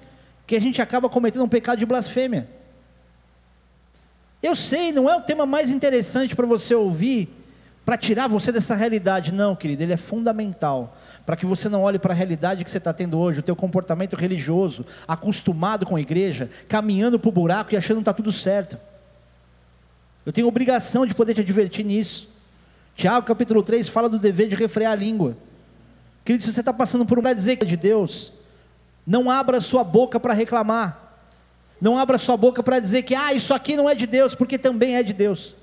que a gente acaba cometendo um pecado de blasfêmia. Eu sei, não é o tema mais interessante para você ouvir, para tirar você dessa realidade, não, querido, ele é fundamental para que você não olhe para a realidade que você está tendo hoje, o teu comportamento religioso, acostumado com a igreja, caminhando para o buraco e achando que está tudo certo. Eu tenho obrigação de poder te advertir nisso. Tiago capítulo 3 fala do dever de refrear a língua. Querido, se você está passando por um dizer que é de Deus, não abra sua boca para reclamar. Não abra sua boca para dizer que ah, isso aqui não é de Deus, porque também é de Deus.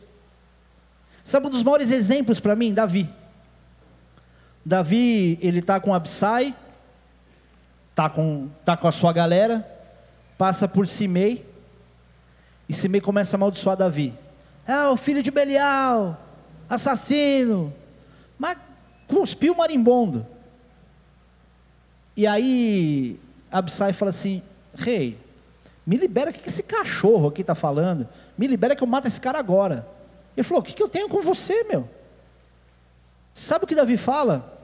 Sabe um dos maiores exemplos para mim? Davi. Davi, ele está com Absai, está com, tá com a sua galera, passa por Simei, e Simei começa a amaldiçoar Davi. É o filho de Belial, assassino. Mas cuspiu marimbondo. E aí Absai fala assim: Rei, me libera o que esse cachorro aqui está falando. Me libera que eu mato esse cara agora. Ele falou: O que, eu tenho com você, meu? Sabe o que Davi fala?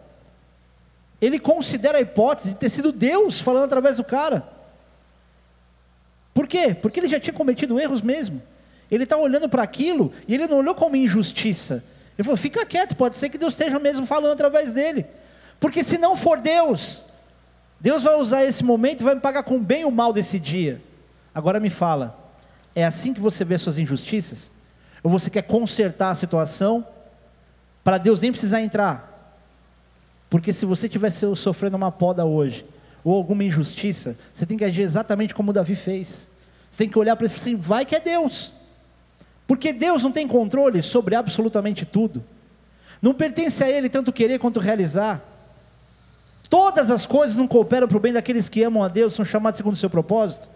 Ele considera a hipótese de ter sido Deus falando através do cara. Por quê? Porque ele já tinha cometido erros mesmo. Ele está olhando para aquilo e ele não olhou como injustiça. Ele falou: fica quieto, pode ser que Deus esteja mesmo falando através dele. Porque se não for Deus, Deus vai usar esse momento e vai me pagar com bem ou mal desse dia. Agora me fala, é assim que você vê suas injustiças? Ou você quer consertar a situação para Deus nem precisar entrar? Porque se você estiver sofrendo uma poda hoje, ou alguma injustiça, você tem que agir exatamente como Davi fez. Você tem que olhar para isso e assim, vai que é Deus. Porque Deus não tem controle sobre absolutamente tudo. Não pertence a Ele tanto querer quanto realizar. Todas as coisas não cooperam para o bem daqueles que amam a Deus, são chamados segundo o seu propósito.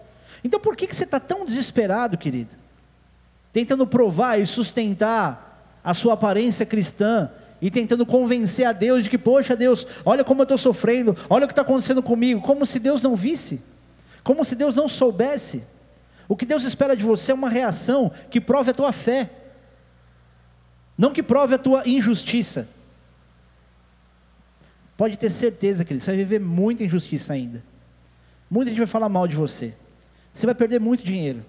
Então por que, que você está tão desesperado, querido? Tentando provar e sustentar a sua aparência cristã, e tentando convencer a Deus de que, poxa Deus, olha como eu estou sofrendo, olha o que está acontecendo comigo, como se Deus não visse, como se Deus não soubesse. O que Deus espera de você é uma reação que prove a tua fé, não que prove a tua injustiça. Pode ter certeza, querido, você vai viver muita injustiça ainda. Muita gente vai falar mal de você. Você vai perder muito dinheiro.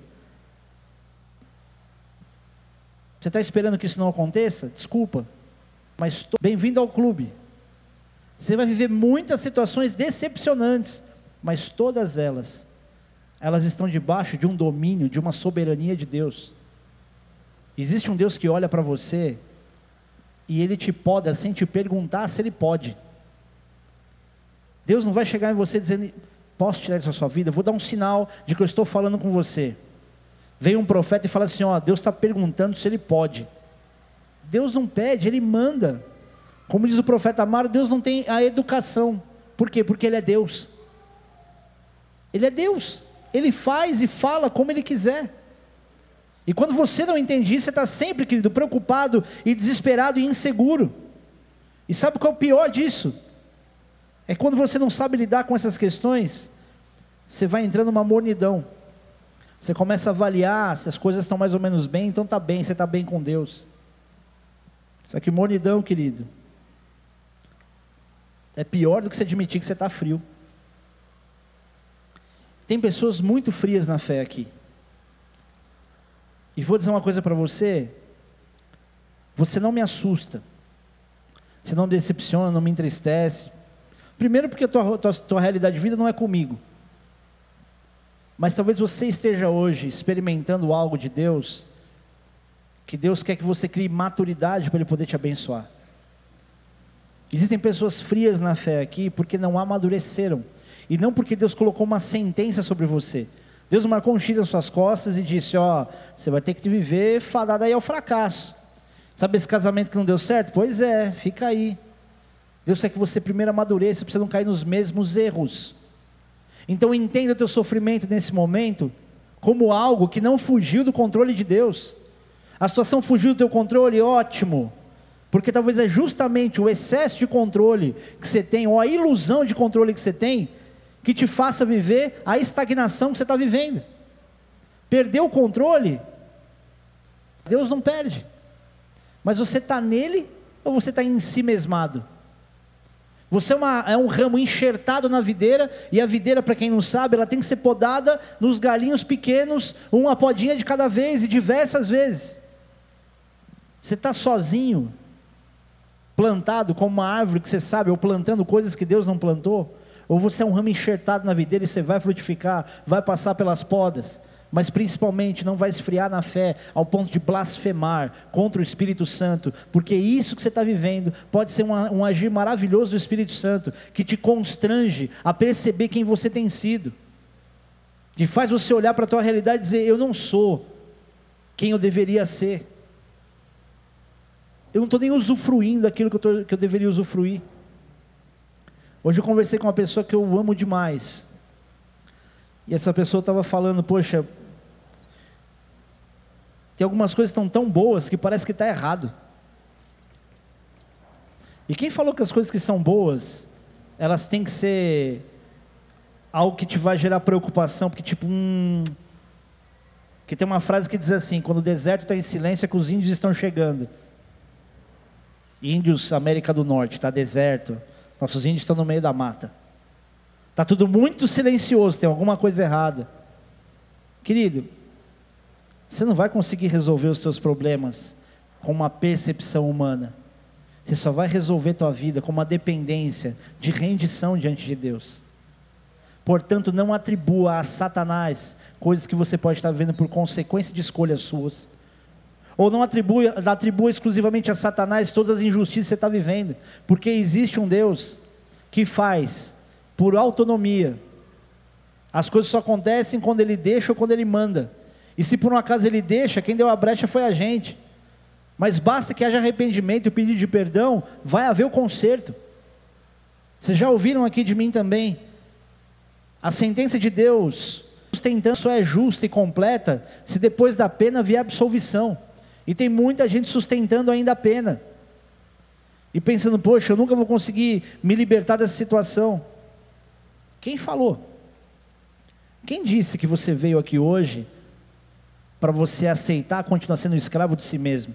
Você está esperando que isso não aconteça? Desculpa, mas bem-vindo ao clube. Você vai viver muitas situações decepcionantes, mas todas elas, elas estão debaixo de um domínio, de uma soberania de Deus. Existe um Deus que olha para você e ele te poda sem te perguntar se ele pode. Deus não vai chegar em você dizendo: Posso tirar isso da sua vida? Vou dar um sinal de que eu estou falando com você. Vem um profeta e fala assim: Ó, Deus está perguntando se ele pode. Deus não pede, Ele manda. Como diz o profeta Amaro, Deus não tem a educação. Por quê? Porque Ele é Deus. Ele é Deus. Ele faz e fala como Ele quiser. E quando você não entende isso, você está sempre, querido, preocupado e desesperado e inseguro. E sabe qual é o pior disso? É quando você não sabe lidar com essas questões, você vai entrando numa mornidão. Você começa a avaliar se as coisas estão mais ou menos bem, então está bem, você está bem com Deus. Só que mornidão, querido, é pior do que você admitir que você está frio. Tem pessoas muito frias na fé aqui. E vou dizer uma coisa para você: você não me assusta, você não me decepciona, não me entristece. Primeiro, porque a tua, tua, tua realidade de vida não é comigo. Mas talvez você esteja hoje experimentando algo de Deus que Deus quer que você crie maturidade para Ele poder te abençoar. Existem pessoas frias na fé aqui porque não amadureceram, e não porque Deus colocou uma sentença sobre você. Deus marcou um X nas suas costas e disse: Ó, você vai ter que viver fadado aí ao fracasso. Sabe esse casamento que não deu certo? Pois é, fica aí. Deus quer que você primeiro amadureça, para você não cair nos mesmos erros. Então entenda o teu sofrimento nesse momento como algo que não fugiu do controle de Deus. A situação fugiu do teu controle, ótimo. Porque talvez é justamente o excesso de controle que você tem, ou a ilusão de controle que você tem, que te faça viver a estagnação que você está vivendo. Perdeu o controle, Deus não perde. Mas você está nele ou você está em si mesmado? Você é, uma, é, um ramo enxertado na videira, e a videira, para quem não sabe, ela tem que ser podada nos galinhos pequenos, uma podinha de cada vez e diversas vezes. Você está sozinho, plantado como uma árvore que você sabe, ou plantando coisas que Deus não plantou? Ou você é um ramo enxertado na videira e você vai frutificar, vai passar pelas podas, mas principalmente não vai esfriar na fé ao ponto de blasfemar contra o Espírito Santo, porque isso que você está vivendo pode ser um, um agir maravilhoso do Espírito Santo, que te constrange a perceber quem você tem sido, que faz você olhar para a tua realidade e dizer: Eu não sou quem eu deveria ser eu não estou nem usufruindo daquilo que eu, tô, que eu deveria usufruir. Hoje eu conversei com uma pessoa que eu amo demais. E essa pessoa estava falando, poxa, Tem algumas coisas que estão tão boas que parece que está errado. E quem falou que as coisas que são boas, elas têm que ser algo que te vai gerar preocupação, porque tipo, hum, que tem uma frase que diz assim: quando o deserto está em silêncio, é que os índios estão chegando. Índios, América do Norte, está deserto. Nossos índios estão no meio da mata. Está tudo muito silencioso, tem alguma coisa errada. Querido, você não vai conseguir resolver os seus problemas com uma percepção humana. Você só vai resolver tua vida com uma dependência de rendição diante de Deus. Portanto, não atribua a Satanás coisas que você pode estar vendo por consequência de escolhas suas. Ou não atribua, atribua exclusivamente a Satanás todas as injustiças que você está vivendo. Porque existe um Deus que faz por autonomia. As coisas só acontecem quando Ele deixa ou quando Ele manda. E se por um acaso Ele deixa, quem deu a brecha foi a gente. Mas basta que haja arrependimento e pedido de perdão, vai haver o conserto. Vocês já ouviram aqui de mim também? A sentença de Deus, sustentando, só é justa e completa se depois da pena vier absolvição. E tem muita gente sustentando ainda a pena. E pensando, poxa, eu nunca vou conseguir me libertar dessa situação. Quem falou? Quem disse que você veio aqui hoje para você aceitar continuar sendo escravo de si mesmo?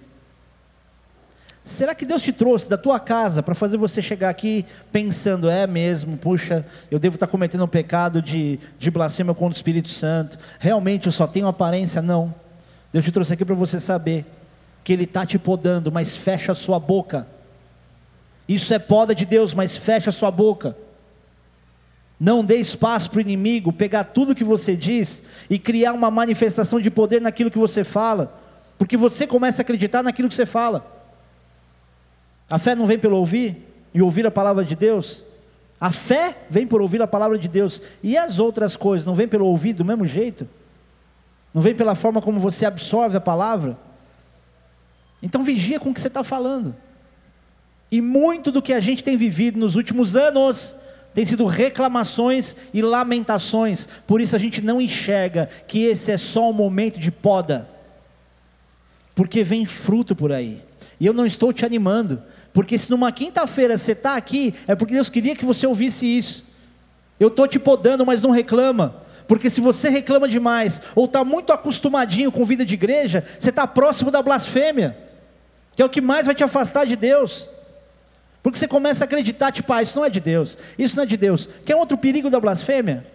Será que Deus te trouxe da tua casa para fazer você chegar aqui pensando, é mesmo, puxa, eu devo estar cometendo um pecado de, de blasfêmia contra o Espírito Santo, realmente eu só tenho aparência? Não. Deus te trouxe aqui para você saber que Ele está te podando, mas fecha a sua boca. Isso é poda de Deus, mas fecha a sua boca. Não dê espaço para o inimigo pegar tudo que você diz e criar uma manifestação de poder naquilo que você fala, porque você começa a acreditar naquilo que você fala. A fé não vem pelo ouvir e ouvir a palavra de Deus? A fé vem por ouvir a palavra de Deus. E as outras coisas não vêm pelo ouvir do mesmo jeito? Não vem pela forma como você absorve a palavra? Então vigia com o que você está falando. E muito do que a gente tem vivido nos últimos anos tem sido reclamações e lamentações. Por isso a gente não enxerga que esse é só um momento de poda. Porque vem fruto por aí. E eu não estou te animando, porque se numa quinta-feira você está aqui, é porque Deus queria que você ouvisse isso. Eu estou te podando, mas não reclama. Porque se você reclama demais, ou está muito acostumadinho com vida de igreja, você está próximo da blasfêmia, que é o que mais vai te afastar de Deus. Porque você começa a acreditar, tipo, ah, isso não é de Deus, isso não é de Deus. Quer outro perigo da blasfêmia?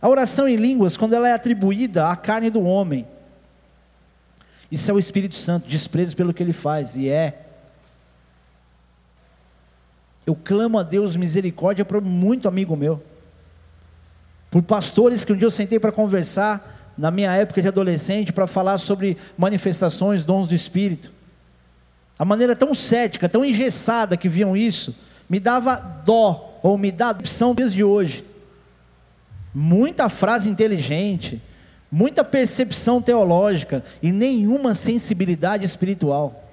A oração em línguas, quando ela é atribuída à carne do homem. Isso é o Espírito Santo, desprezo pelo que ele faz, e é. Eu clamo a Deus misericórdia para muito amigo meu, por pastores que um dia eu sentei para conversar, na minha época de adolescente, para falar sobre manifestações, dons do Espírito. A maneira tão cética, tão engessada que viam isso, me dava dó, ou me dá opção desde hoje. Muita frase inteligente, muita percepção teológica e nenhuma sensibilidade espiritual.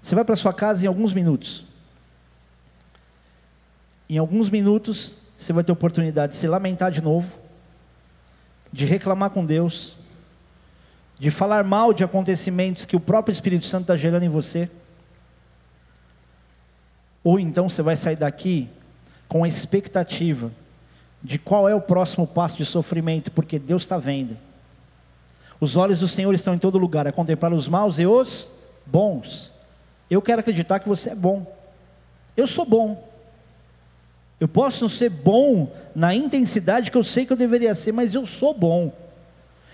Você vai para sua casa em alguns minutos. Em alguns minutos, você vai ter oportunidade de se lamentar de novo, de reclamar com Deus, de falar mal de acontecimentos que o próprio Espírito Santo está gerando em você. Ou então você vai sair daqui com a expectativa de qual é o próximo passo de sofrimento, porque Deus está vendo. Os olhos do Senhor estão em todo lugar, a contemplar os maus e os bons. Eu quero acreditar que você é bom. Eu sou bom. Eu posso não ser bom na intensidade que eu sei que eu deveria ser, mas eu sou bom.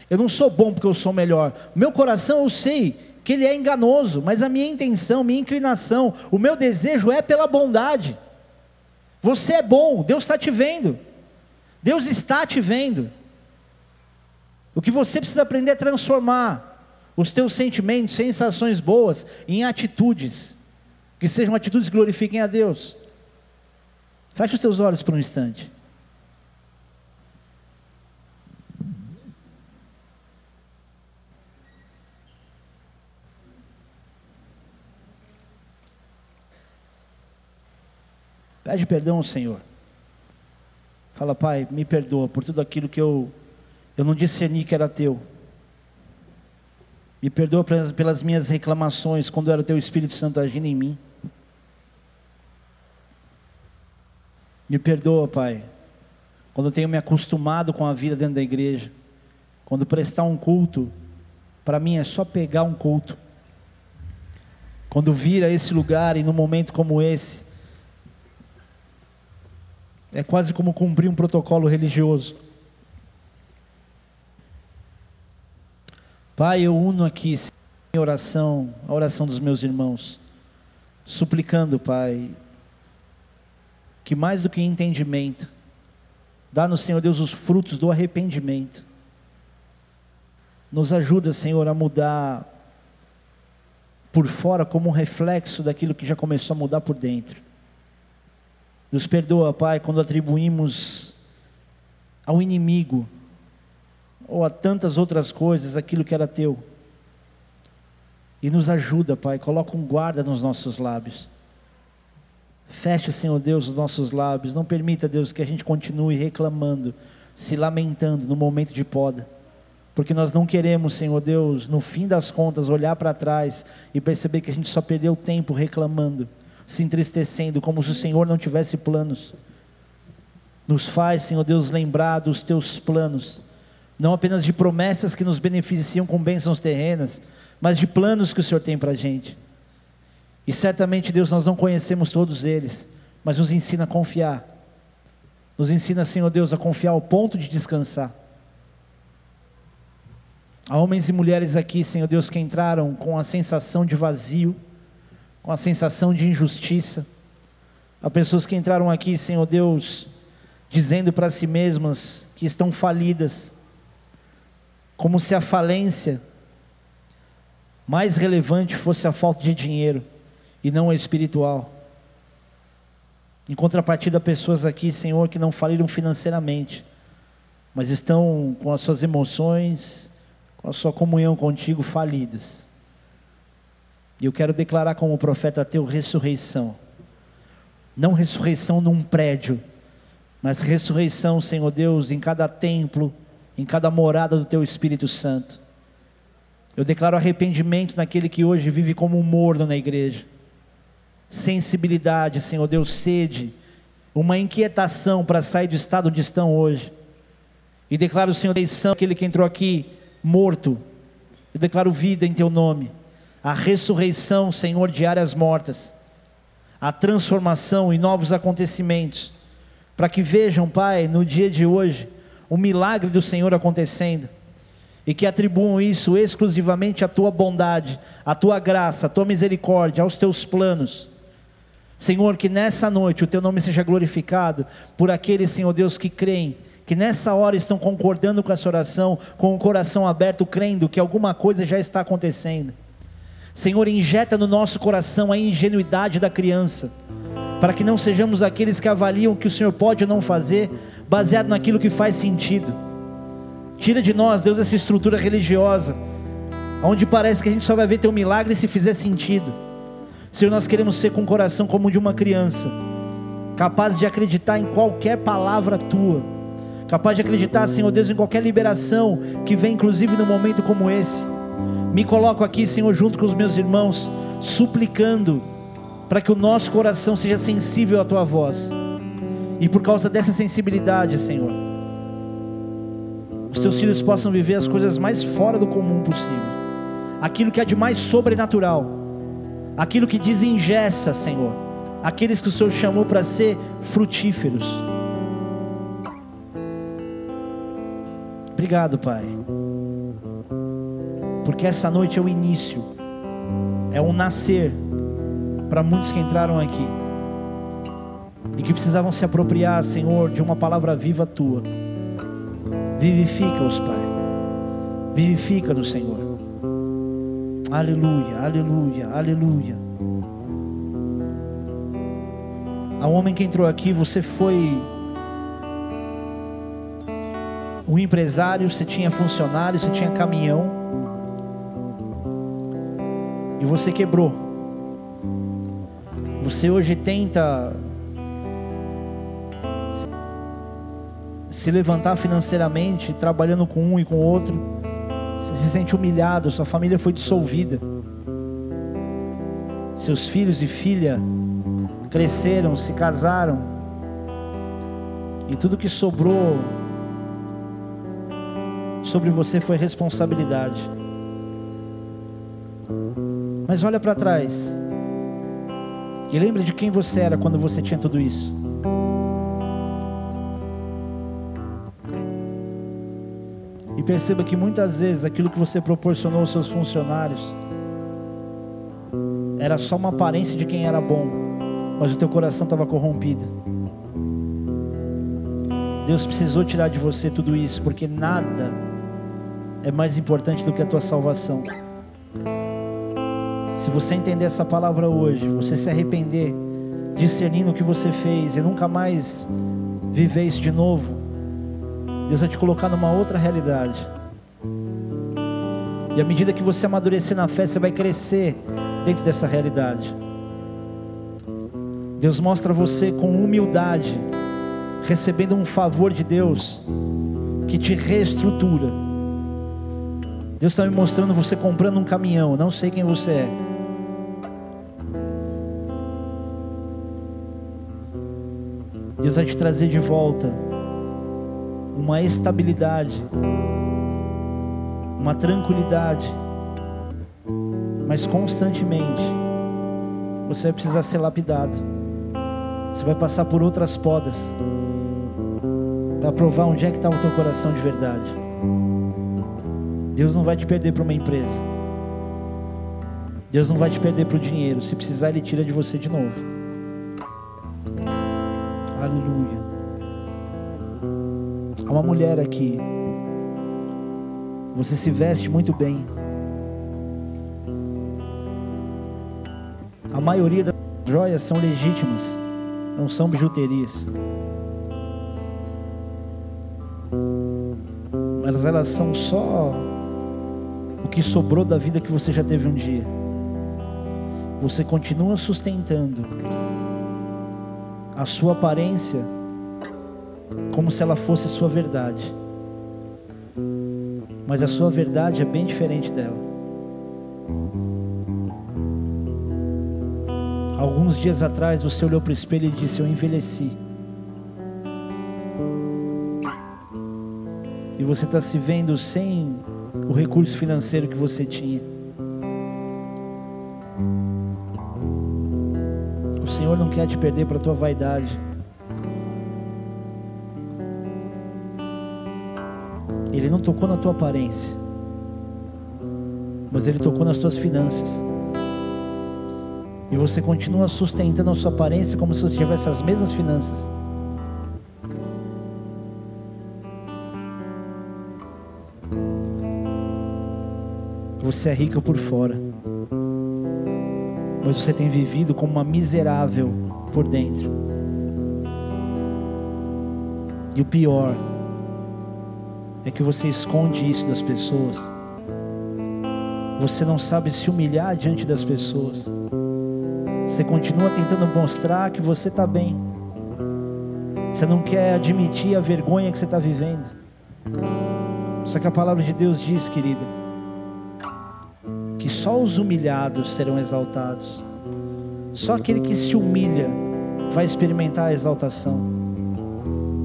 Eu não sou bom porque eu sou melhor. Meu coração eu sei que ele é enganoso, mas a minha intenção, minha inclinação, o meu desejo é pela bondade. Você é bom, Deus está te vendo. Deus está te vendo. O que você precisa aprender é transformar os teus sentimentos, sensações boas em atitudes, que sejam atitudes que glorifiquem a Deus. Feche os teus olhos por um instante. Pede perdão ao Senhor. Fala, Pai, me perdoa por tudo aquilo que eu Eu não discerni que era teu. Me perdoa pelas, pelas minhas reclamações quando era teu Espírito Santo agindo em mim. Me perdoa, Pai, quando eu tenho me acostumado com a vida dentro da igreja. Quando prestar um culto, para mim é só pegar um culto. Quando vir a esse lugar e num momento como esse, é quase como cumprir um protocolo religioso. Pai, eu uno aqui em oração, a oração dos meus irmãos, suplicando, Pai, que mais do que entendimento, dá no Senhor Deus os frutos do arrependimento. Nos ajuda, Senhor, a mudar por fora como um reflexo daquilo que já começou a mudar por dentro. Nos perdoa, Pai, quando atribuímos ao inimigo ou a tantas outras coisas aquilo que era teu. E nos ajuda, Pai, coloca um guarda nos nossos lábios. Feche, Senhor Deus, os nossos lábios. Não permita, Deus, que a gente continue reclamando, se lamentando no momento de poda. Porque nós não queremos, Senhor Deus, no fim das contas, olhar para trás e perceber que a gente só perdeu tempo reclamando, se entristecendo, como se o Senhor não tivesse planos. Nos faz, Senhor Deus, lembrar dos teus planos não apenas de promessas que nos beneficiam com bênçãos terrenas, mas de planos que o Senhor tem para a gente. E certamente, Deus, nós não conhecemos todos eles, mas nos ensina a confiar. Nos ensina, Senhor Deus, a confiar ao ponto de descansar. Há homens e mulheres aqui, Senhor Deus, que entraram com a sensação de vazio, com a sensação de injustiça. Há pessoas que entraram aqui, Senhor Deus, dizendo para si mesmas que estão falidas, como se a falência mais relevante fosse a falta de dinheiro e não a espiritual. Em contrapartida, pessoas aqui, Senhor, que não faliram financeiramente, mas estão com as suas emoções, com a sua comunhão contigo falidas. E eu quero declarar como profeta teu ressurreição. Não ressurreição num prédio, mas ressurreição, Senhor Deus, em cada templo, em cada morada do Teu Espírito Santo. Eu declaro arrependimento naquele que hoje vive como um morno na igreja. Sensibilidade, Senhor Deus, sede, uma inquietação para sair do estado onde estão hoje. E declaro, Senhor, eleição, aquele que entrou aqui morto. Eu declaro vida em Teu nome. A ressurreição, Senhor, de áreas mortas. A transformação e novos acontecimentos. Para que vejam, Pai, no dia de hoje, o milagre do Senhor acontecendo, e que atribuam isso exclusivamente à tua bondade, à tua graça, à tua misericórdia, aos teus planos. Senhor, que nessa noite o teu nome seja glorificado por aqueles, Senhor Deus, que creem, que nessa hora estão concordando com essa oração, com o coração aberto, crendo que alguma coisa já está acontecendo. Senhor, injeta no nosso coração a ingenuidade da criança, para que não sejamos aqueles que avaliam o que o Senhor pode ou não fazer, baseado naquilo que faz sentido. Tira de nós, Deus, essa estrutura religiosa, onde parece que a gente só vai ver teu milagre se fizer sentido. Senhor, nós queremos ser com o coração como de uma criança, capaz de acreditar em qualquer palavra tua, capaz de acreditar, Senhor Deus, em qualquer liberação que vem, inclusive num momento como esse. Me coloco aqui, Senhor, junto com os meus irmãos, suplicando para que o nosso coração seja sensível à tua voz e por causa dessa sensibilidade, Senhor, os teus filhos possam viver as coisas mais fora do comum possível. Aquilo que é de mais sobrenatural. Aquilo que desengessa, Senhor. Aqueles que o Senhor chamou para ser frutíferos. Obrigado, Pai. Porque essa noite é o início, é o nascer para muitos que entraram aqui e que precisavam se apropriar, Senhor, de uma palavra viva tua. Vivifica-os, Pai. Vivifica-nos, Senhor. Aleluia, aleluia, aleluia. Ao homem que entrou aqui, você foi um empresário, você tinha funcionário, você tinha caminhão. E você quebrou. Você hoje tenta se levantar financeiramente, trabalhando com um e com outro. Você se sente humilhado, sua família foi dissolvida. Seus filhos e filha cresceram, se casaram. E tudo que sobrou sobre você foi responsabilidade. Mas olha para trás. E lembre de quem você era quando você tinha tudo isso. E perceba que muitas vezes aquilo que você proporcionou aos seus funcionários era só uma aparência de quem era bom, mas o teu coração estava corrompido. Deus precisou tirar de você tudo isso, porque nada é mais importante do que a tua salvação. Se você entender essa palavra hoje, você se arrepender, discernindo o que você fez e nunca mais viver isso de novo, Deus vai te colocar numa outra realidade. E à medida que você amadurecer na fé, você vai crescer dentro dessa realidade. Deus mostra você com humildade, recebendo um favor de Deus que te reestrutura. Deus está me mostrando você comprando um caminhão, não sei quem você é. Deus vai te trazer de volta uma estabilidade, uma tranquilidade, mas constantemente você vai precisar ser lapidado. Você vai passar por outras podas para provar onde é que está o teu coração de verdade. Deus não vai te perder para uma empresa. Deus não vai te perder para o dinheiro. Se precisar, Ele tira de você de novo. Aleluia. Há uma mulher aqui. Você se veste muito bem. A maioria das joias são legítimas, não são bijuterias. Mas elas são só o que sobrou da vida que você já teve um dia. Você continua sustentando a sua aparência como se ela fosse sua verdade. Mas a sua verdade é bem diferente dela. Alguns dias atrás você olhou para o espelho e disse: Eu envelheci. E você está se vendo sem o recurso financeiro que você tinha. O Senhor não quer te perder para a tua vaidade. Ele não tocou na tua aparência, mas Ele tocou nas tuas finanças. E você continua sustentando a sua aparência como se você tivesse as mesmas finanças. Você é rica por fora, mas você tem vivido como uma miserável por dentro. E o pior, é que você esconde isso das pessoas. Você não sabe se humilhar diante das pessoas. Você continua tentando mostrar que você está bem. Você não quer admitir a vergonha que você está vivendo. Só que a palavra de Deus diz, querida, que só os humilhados serão exaltados. Só aquele que se humilha vai experimentar a exaltação.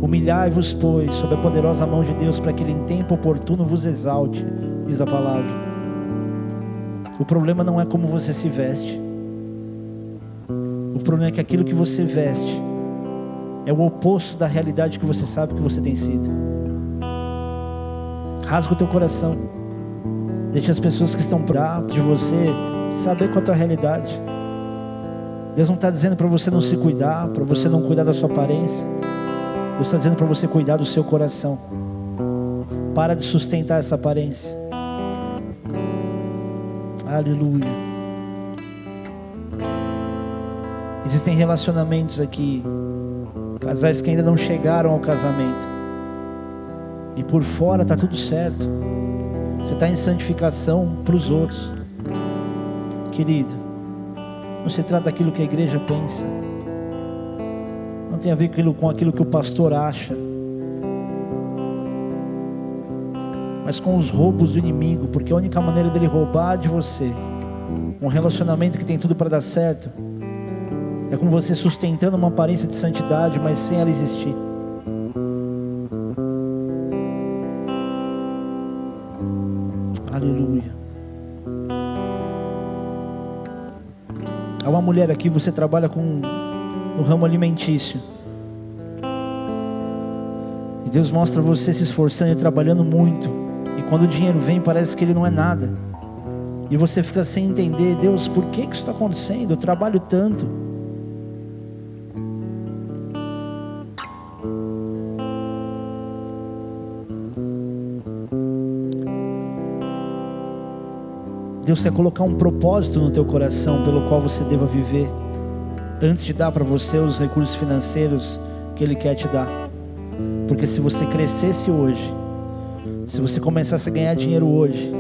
Humilhai-vos, pois, sob a poderosa mão de Deus, para que Ele em tempo oportuno vos exalte, diz a palavra. O problema não é como você se veste, o problema é que aquilo que você veste é o oposto da realidade que você sabe que você tem sido. Rasga o teu coração, deixe as pessoas que estão próximas de você saber qual é a tua realidade. Deus não está dizendo para você não se cuidar, para você não cuidar da sua aparência. Deus está dizendo para você cuidar do seu coração. Para de sustentar essa aparência. Aleluia. Existem relacionamentos aqui, casais que ainda não chegaram ao casamento. E por fora está tudo certo. Você está em santificação para os outros. Querido, não se trata daquilo que a igreja pensa não tem a ver com aquilo que o pastor acha, mas com os roubos do inimigo, porque a única maneira dele roubar de você um relacionamento que tem tudo para dar certo é com você sustentando uma aparência de santidade, mas sem ela existir. Aleluia. Há uma mulher aqui, você trabalha com no ramo alimentício. E Deus mostra você se esforçando e trabalhando muito. E quando o dinheiro vem, parece que ele não é nada. E você fica sem entender, Deus, por que, que isso está acontecendo? Eu trabalho tanto. Deus quer colocar um propósito no teu coração pelo qual você deva viver, antes de dar para você os recursos financeiros que Ele quer te dar. Porque se você crescesse hoje, se você começasse a ganhar dinheiro hoje,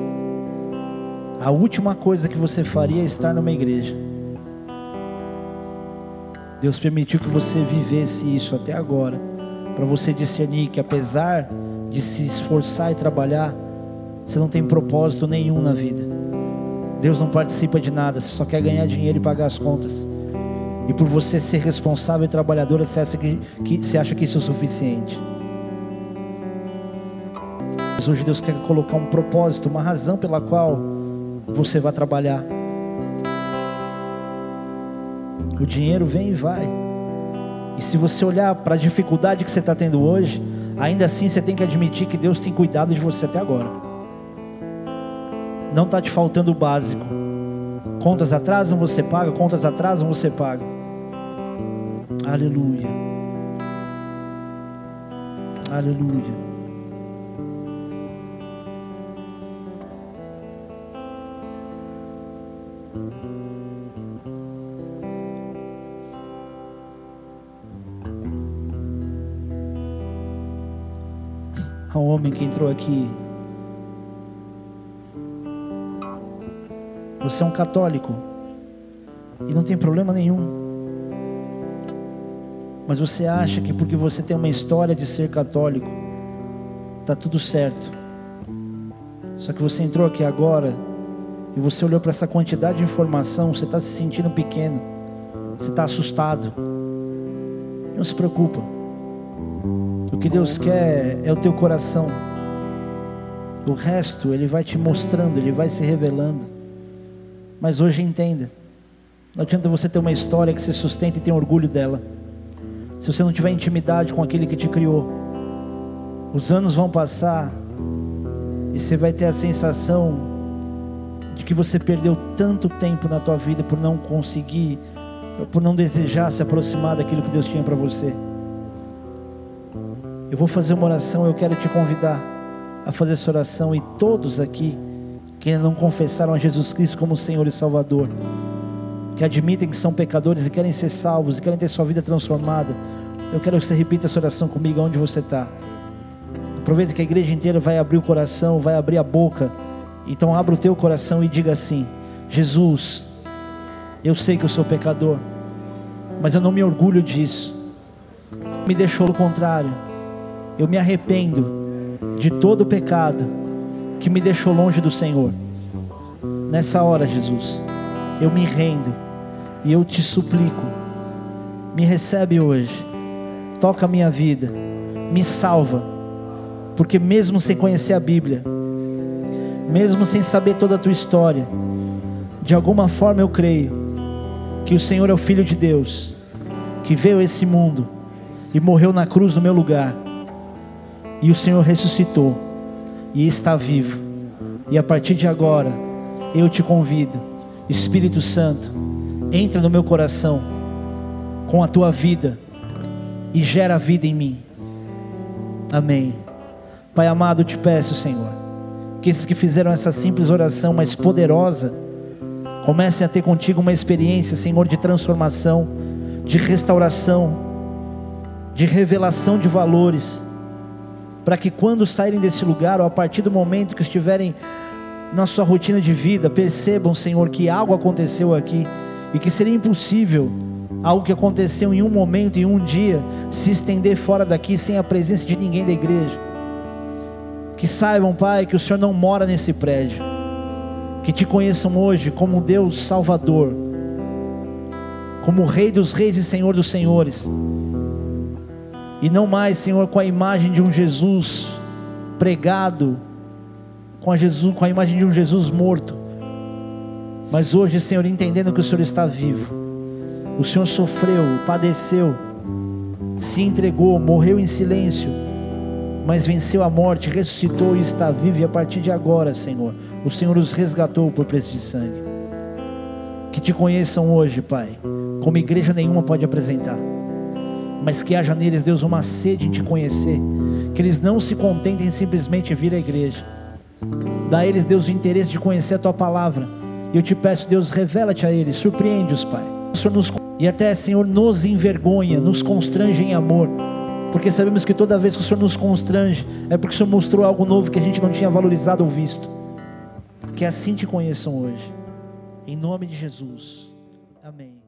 a última coisa que você faria é estar numa igreja. Deus permitiu que você vivesse isso até agora, para você discernir que apesar de se esforçar e trabalhar, você não tem propósito nenhum na vida. Deus não participa de nada, só quer ganhar dinheiro e pagar as contas. E por você ser responsável e trabalhadora, você acha que, que, você acha que isso é o suficiente. Mas hoje Deus quer colocar um propósito, uma razão pela qual você vai trabalhar. O dinheiro vem e vai. E se você olhar para a dificuldade que você está tendo hoje, ainda assim você tem que admitir que Deus tem cuidado de você até agora não está te faltando o básico. Contas atrasam, você paga, contas atrasam, você paga. Aleluia. Aleluia. Um homem que entrou aqui Você é um católico e não tem problema nenhum. Mas você acha que porque você tem uma história de ser católico, está tudo certo. Só que você entrou aqui agora e você olhou para essa quantidade de informação, você está se sentindo pequeno, você está assustado. Não se preocupa. O que Deus quer é o teu coração. O resto Ele vai te mostrando, Ele vai se revelando. Mas hoje entenda: não adianta você ter uma história que se sustenta e tem orgulho dela, se você não tiver intimidade com aquele que te criou. Os anos vão passar e você vai ter a sensação de que você perdeu tanto tempo na tua vida por não conseguir, por não desejar se aproximar daquilo que Deus tinha para você. Eu vou fazer uma oração, eu quero te convidar a fazer essa oração e todos aqui que ainda não confessaram a Jesus Cristo como Senhor e Salvador, que admitem que são pecadores e querem ser salvos e querem ter sua vida transformada, eu quero que você repita essa oração comigo onde você está. Aproveita que a igreja inteira vai abrir o coração, vai abrir a boca. Então abra o teu coração e diga assim: Jesus, eu sei que eu sou pecador, mas eu não me orgulho disso. Me deixou o contrário. Eu me arrependo de todo o pecado que me deixou longe do Senhor. Nessa hora, Jesus, eu me rendo e eu te suplico, me recebe hoje, toca a minha vida, me salva, porque mesmo sem conhecer a Bíblia, mesmo sem saber toda a tua história, de alguma forma eu creio que o Senhor é o Filho de Deus, que veio a esse mundo e morreu na cruz no meu lugar, e o Senhor ressuscitou e está vivo. E a partir de agora, eu te convido, Espírito Santo, entra no meu coração com a tua vida e gera vida em mim. Amém. Pai amado, te peço, Senhor, que esses que fizeram essa simples oração, mais poderosa, comecem a ter contigo uma experiência, Senhor, de transformação, de restauração, de revelação de valores para que quando saírem desse lugar, ou a partir do momento que estiverem na sua rotina de vida, percebam, Senhor, que algo aconteceu aqui e que seria impossível algo que aconteceu em um momento, em um dia, se estender fora daqui sem a presença de ninguém da igreja. Que saibam, Pai, que o Senhor não mora nesse prédio. Que te conheçam hoje como Deus Salvador, como Rei dos Reis e Senhor dos Senhores. E não mais, Senhor, com a imagem de um Jesus pregado, com a, Jesus, com a imagem de um Jesus morto. Mas hoje, Senhor, entendendo que o Senhor está vivo, o Senhor sofreu, padeceu, se entregou, morreu em silêncio, mas venceu a morte, ressuscitou e está vivo, e a partir de agora, Senhor, o Senhor os resgatou por preço de sangue. Que te conheçam hoje, Pai, como igreja nenhuma pode apresentar, mas que haja neles, Deus, uma sede em te conhecer, que eles não se contentem simplesmente em vir à igreja, dá a eles, Deus, o interesse de conhecer a tua palavra, e eu te peço, Deus, revela-te a eles, surpreende-os, Pai. E até, Senhor, nos envergonha, nos constrange em amor, porque sabemos que toda vez que o Senhor nos constrange, é porque o Senhor mostrou algo novo que a gente não tinha valorizado ou visto. Que assim te conheçam hoje, em nome de Jesus, amém.